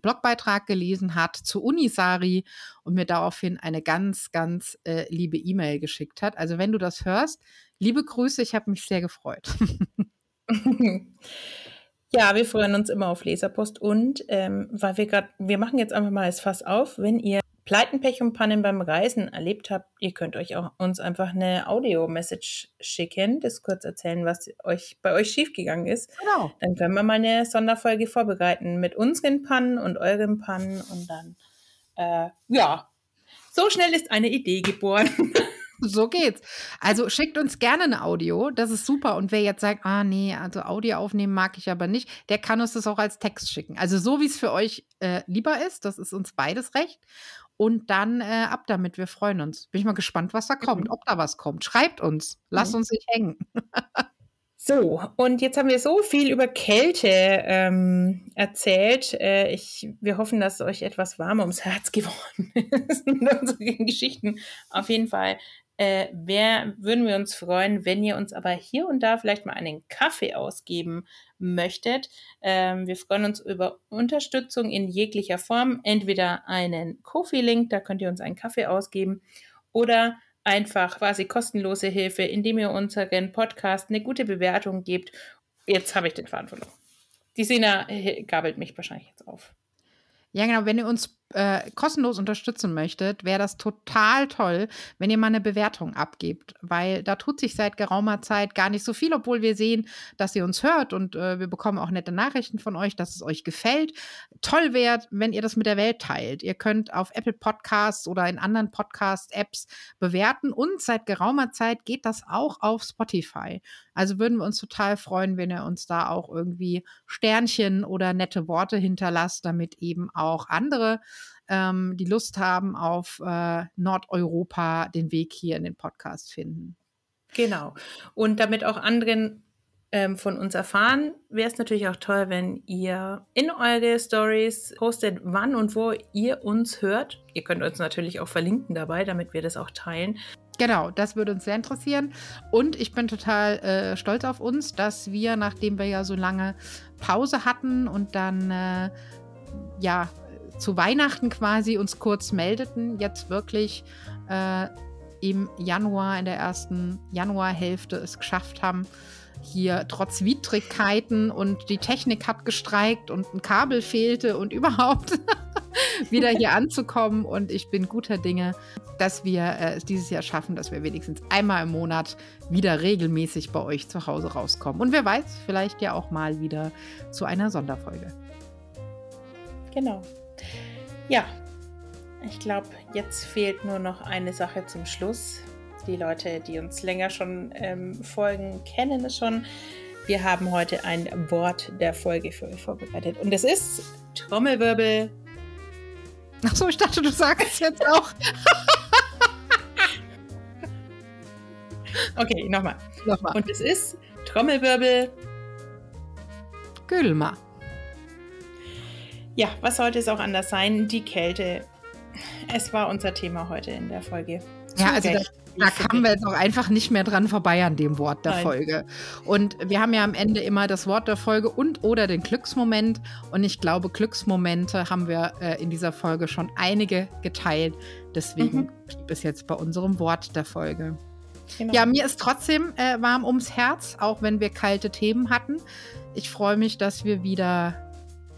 Blogbeitrag gelesen hat zu Unisari und mir daraufhin eine ganz, ganz, äh, liebe E-Mail geschickt hat. Also, wenn du das hörst, liebe Grüße, ich habe mich sehr gefreut. Ja, wir freuen uns immer auf Leserpost und, ähm, weil wir grad wir machen jetzt einfach mal das Fass auf, wenn ihr Pleiten, Pech und Pannen beim Reisen erlebt habt, ihr könnt euch auch uns einfach 'ne Audio-Message schicken, das kurz erzählen, was euch bei euch schiefgegangen ist. Genau. Dann können wir mal 'ne Sonderfolge vorbereiten mit unseren Pannen und euren Pannen und dann, äh, ja, so schnell ist eine Idee geboren. So geht's. Also, schickt uns gerne 'ne Audio, das ist super. Und wer jetzt sagt: „Ah ne, also Audio aufnehmen mag ich aber nicht“, der kann uns das auch als Text schicken. Also, so wie's für euch, äh, lieber ist, das ist uns beides recht. Und dann, äh, ab damit, wir freuen uns. Bin ich mal gespannt, was da kommt, Mhm. ob da was kommt. Schreibt uns, lasst Mhm. uns nicht hängen. So, und jetzt haben wir so viel über Kälte, ähm, erzählt. Äh, ich wir hoffen, dass euch etwas warmer ums Herz geworden ist mit unseren Geschichten. Auf jeden Fall, äh, wär würden wir uns freuen, wenn ihr uns aber hier und da vielleicht mal einen Kaffee ausgeben möchtet. Ähm, wir freuen uns über Unterstützung in jeglicher Form. Entweder einen Ko-fi-Link, da könnt ihr uns einen Kaffee ausgeben, oder einfach quasi kostenlose Hilfe, indem ihr unseren Podcast 'ne gute Bewertung gebt. Jetzt habe ich den Faden verloren. Die Sina, äh, gabelt mich wahrscheinlich jetzt auf. Ja, genau, wenn ihr uns, äh, kostenlos unterstützen möchtet, wäre das total toll, wenn ihr mal 'ne Bewertung abgebt, weil da tut sich seit geraumer Zeit gar nicht so viel, obwohl wir sehen, dass ihr uns hört und, äh, wir bekommen auch nette Nachrichten von euch, dass es euch gefällt. Toll wäre, wenn ihr das mit der Welt teilt. Ihr könnt auf Apple Podcasts oder in anderen Podcast-Apps bewerten und seit geraumer Zeit geht das auch auf Spotify. Also, würden wir uns total freuen, wenn ihr uns da auch irgendwie Sternchen oder nette Worte hinterlasst, damit eben auch andere, ähm, die Lust haben auf, äh, Nordeuropa, den Weg hier in den Podcast finden. Genau. Und damit auch anderen, ähm, von uns erfahren, wäre es natürlich auch toll, wenn ihr in eure Stories postet, wann und wo ihr uns hört. Ihr könnt uns natürlich auch verlinken dabei, damit wir das auch teilen. Genau, das würde uns sehr interessieren. Und ich bin total, äh, stolz auf uns, dass wir, nachdem wir ja so lange Pause hatten und dann, äh, ja, zu Weihnachten quasi uns kurz meldeten, jetzt wirklich, äh, im Januar, in der ersten Januarhälfte es geschafft haben, hier trotz Widrigkeiten und die Technik hat gestreikt und 'n Kabel fehlte und überhaupt wieder hier anzukommen. Und ich bin guter Dinge, dass wir, äh, es dieses Jahr schaffen, dass wir wenigstens einmal im Monat wieder regelmäßig bei euch zu Hause rauskommen. Und wer weiß, vielleicht ja auch mal wieder zu einer Sonderfolge. Genau. Ja, ich glaube, jetzt fehlt nur noch eine Sache zum Schluss. Die Leute, die uns länger schon, ähm, folgen, kennen es schon. Wir haben heute ein Wort der Folge für euch vorbereitet und es ist Trommelwirbel. Ach so, ich dachte, du sagst es jetzt auch. Okay, noch mal. Noch mal. Und es ist Trommelwirbel. Gülma. Ja, was sollte es auch anders sein? Die Kälte. Es war unser Thema heute in der Folge. Zu Ja, also da, da kamen wir jetzt auch einfach nicht mehr dran vorbei an dem Wort der Nein. Folge. Und wir haben ja am Ende immer das Wort der Folge und oder den Glücksmoment. Und ich glaube, Glücksmomente haben wir äh, in dieser Folge schon einige geteilt. Deswegen Mhm. blieb es jetzt bei unserem Wort der Folge. Genau. Ja, mir ist trotzdem äh, warm ums Herz, auch wenn wir kalte Themen hatten. Ich freue mich, dass wir wieder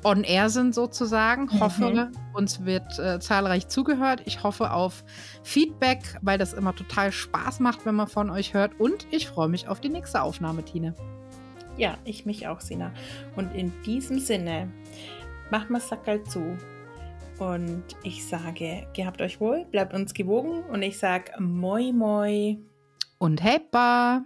on air sind sozusagen. Mhm. Hoffe, uns wird äh, zahlreich zugehört. Ich hoffe auf Feedback, weil das immer total Spaß macht, wenn man von euch hört. Und ich freue mich auf die nächste Aufnahme, Tine. Ja, ich mich auch, Sina. Und in diesem Sinne, macht mal Sackerl zu. Und ich sage, gehabt euch wohl, bleibt uns gewogen. Und ich sage Moi Moi. Und Heppa.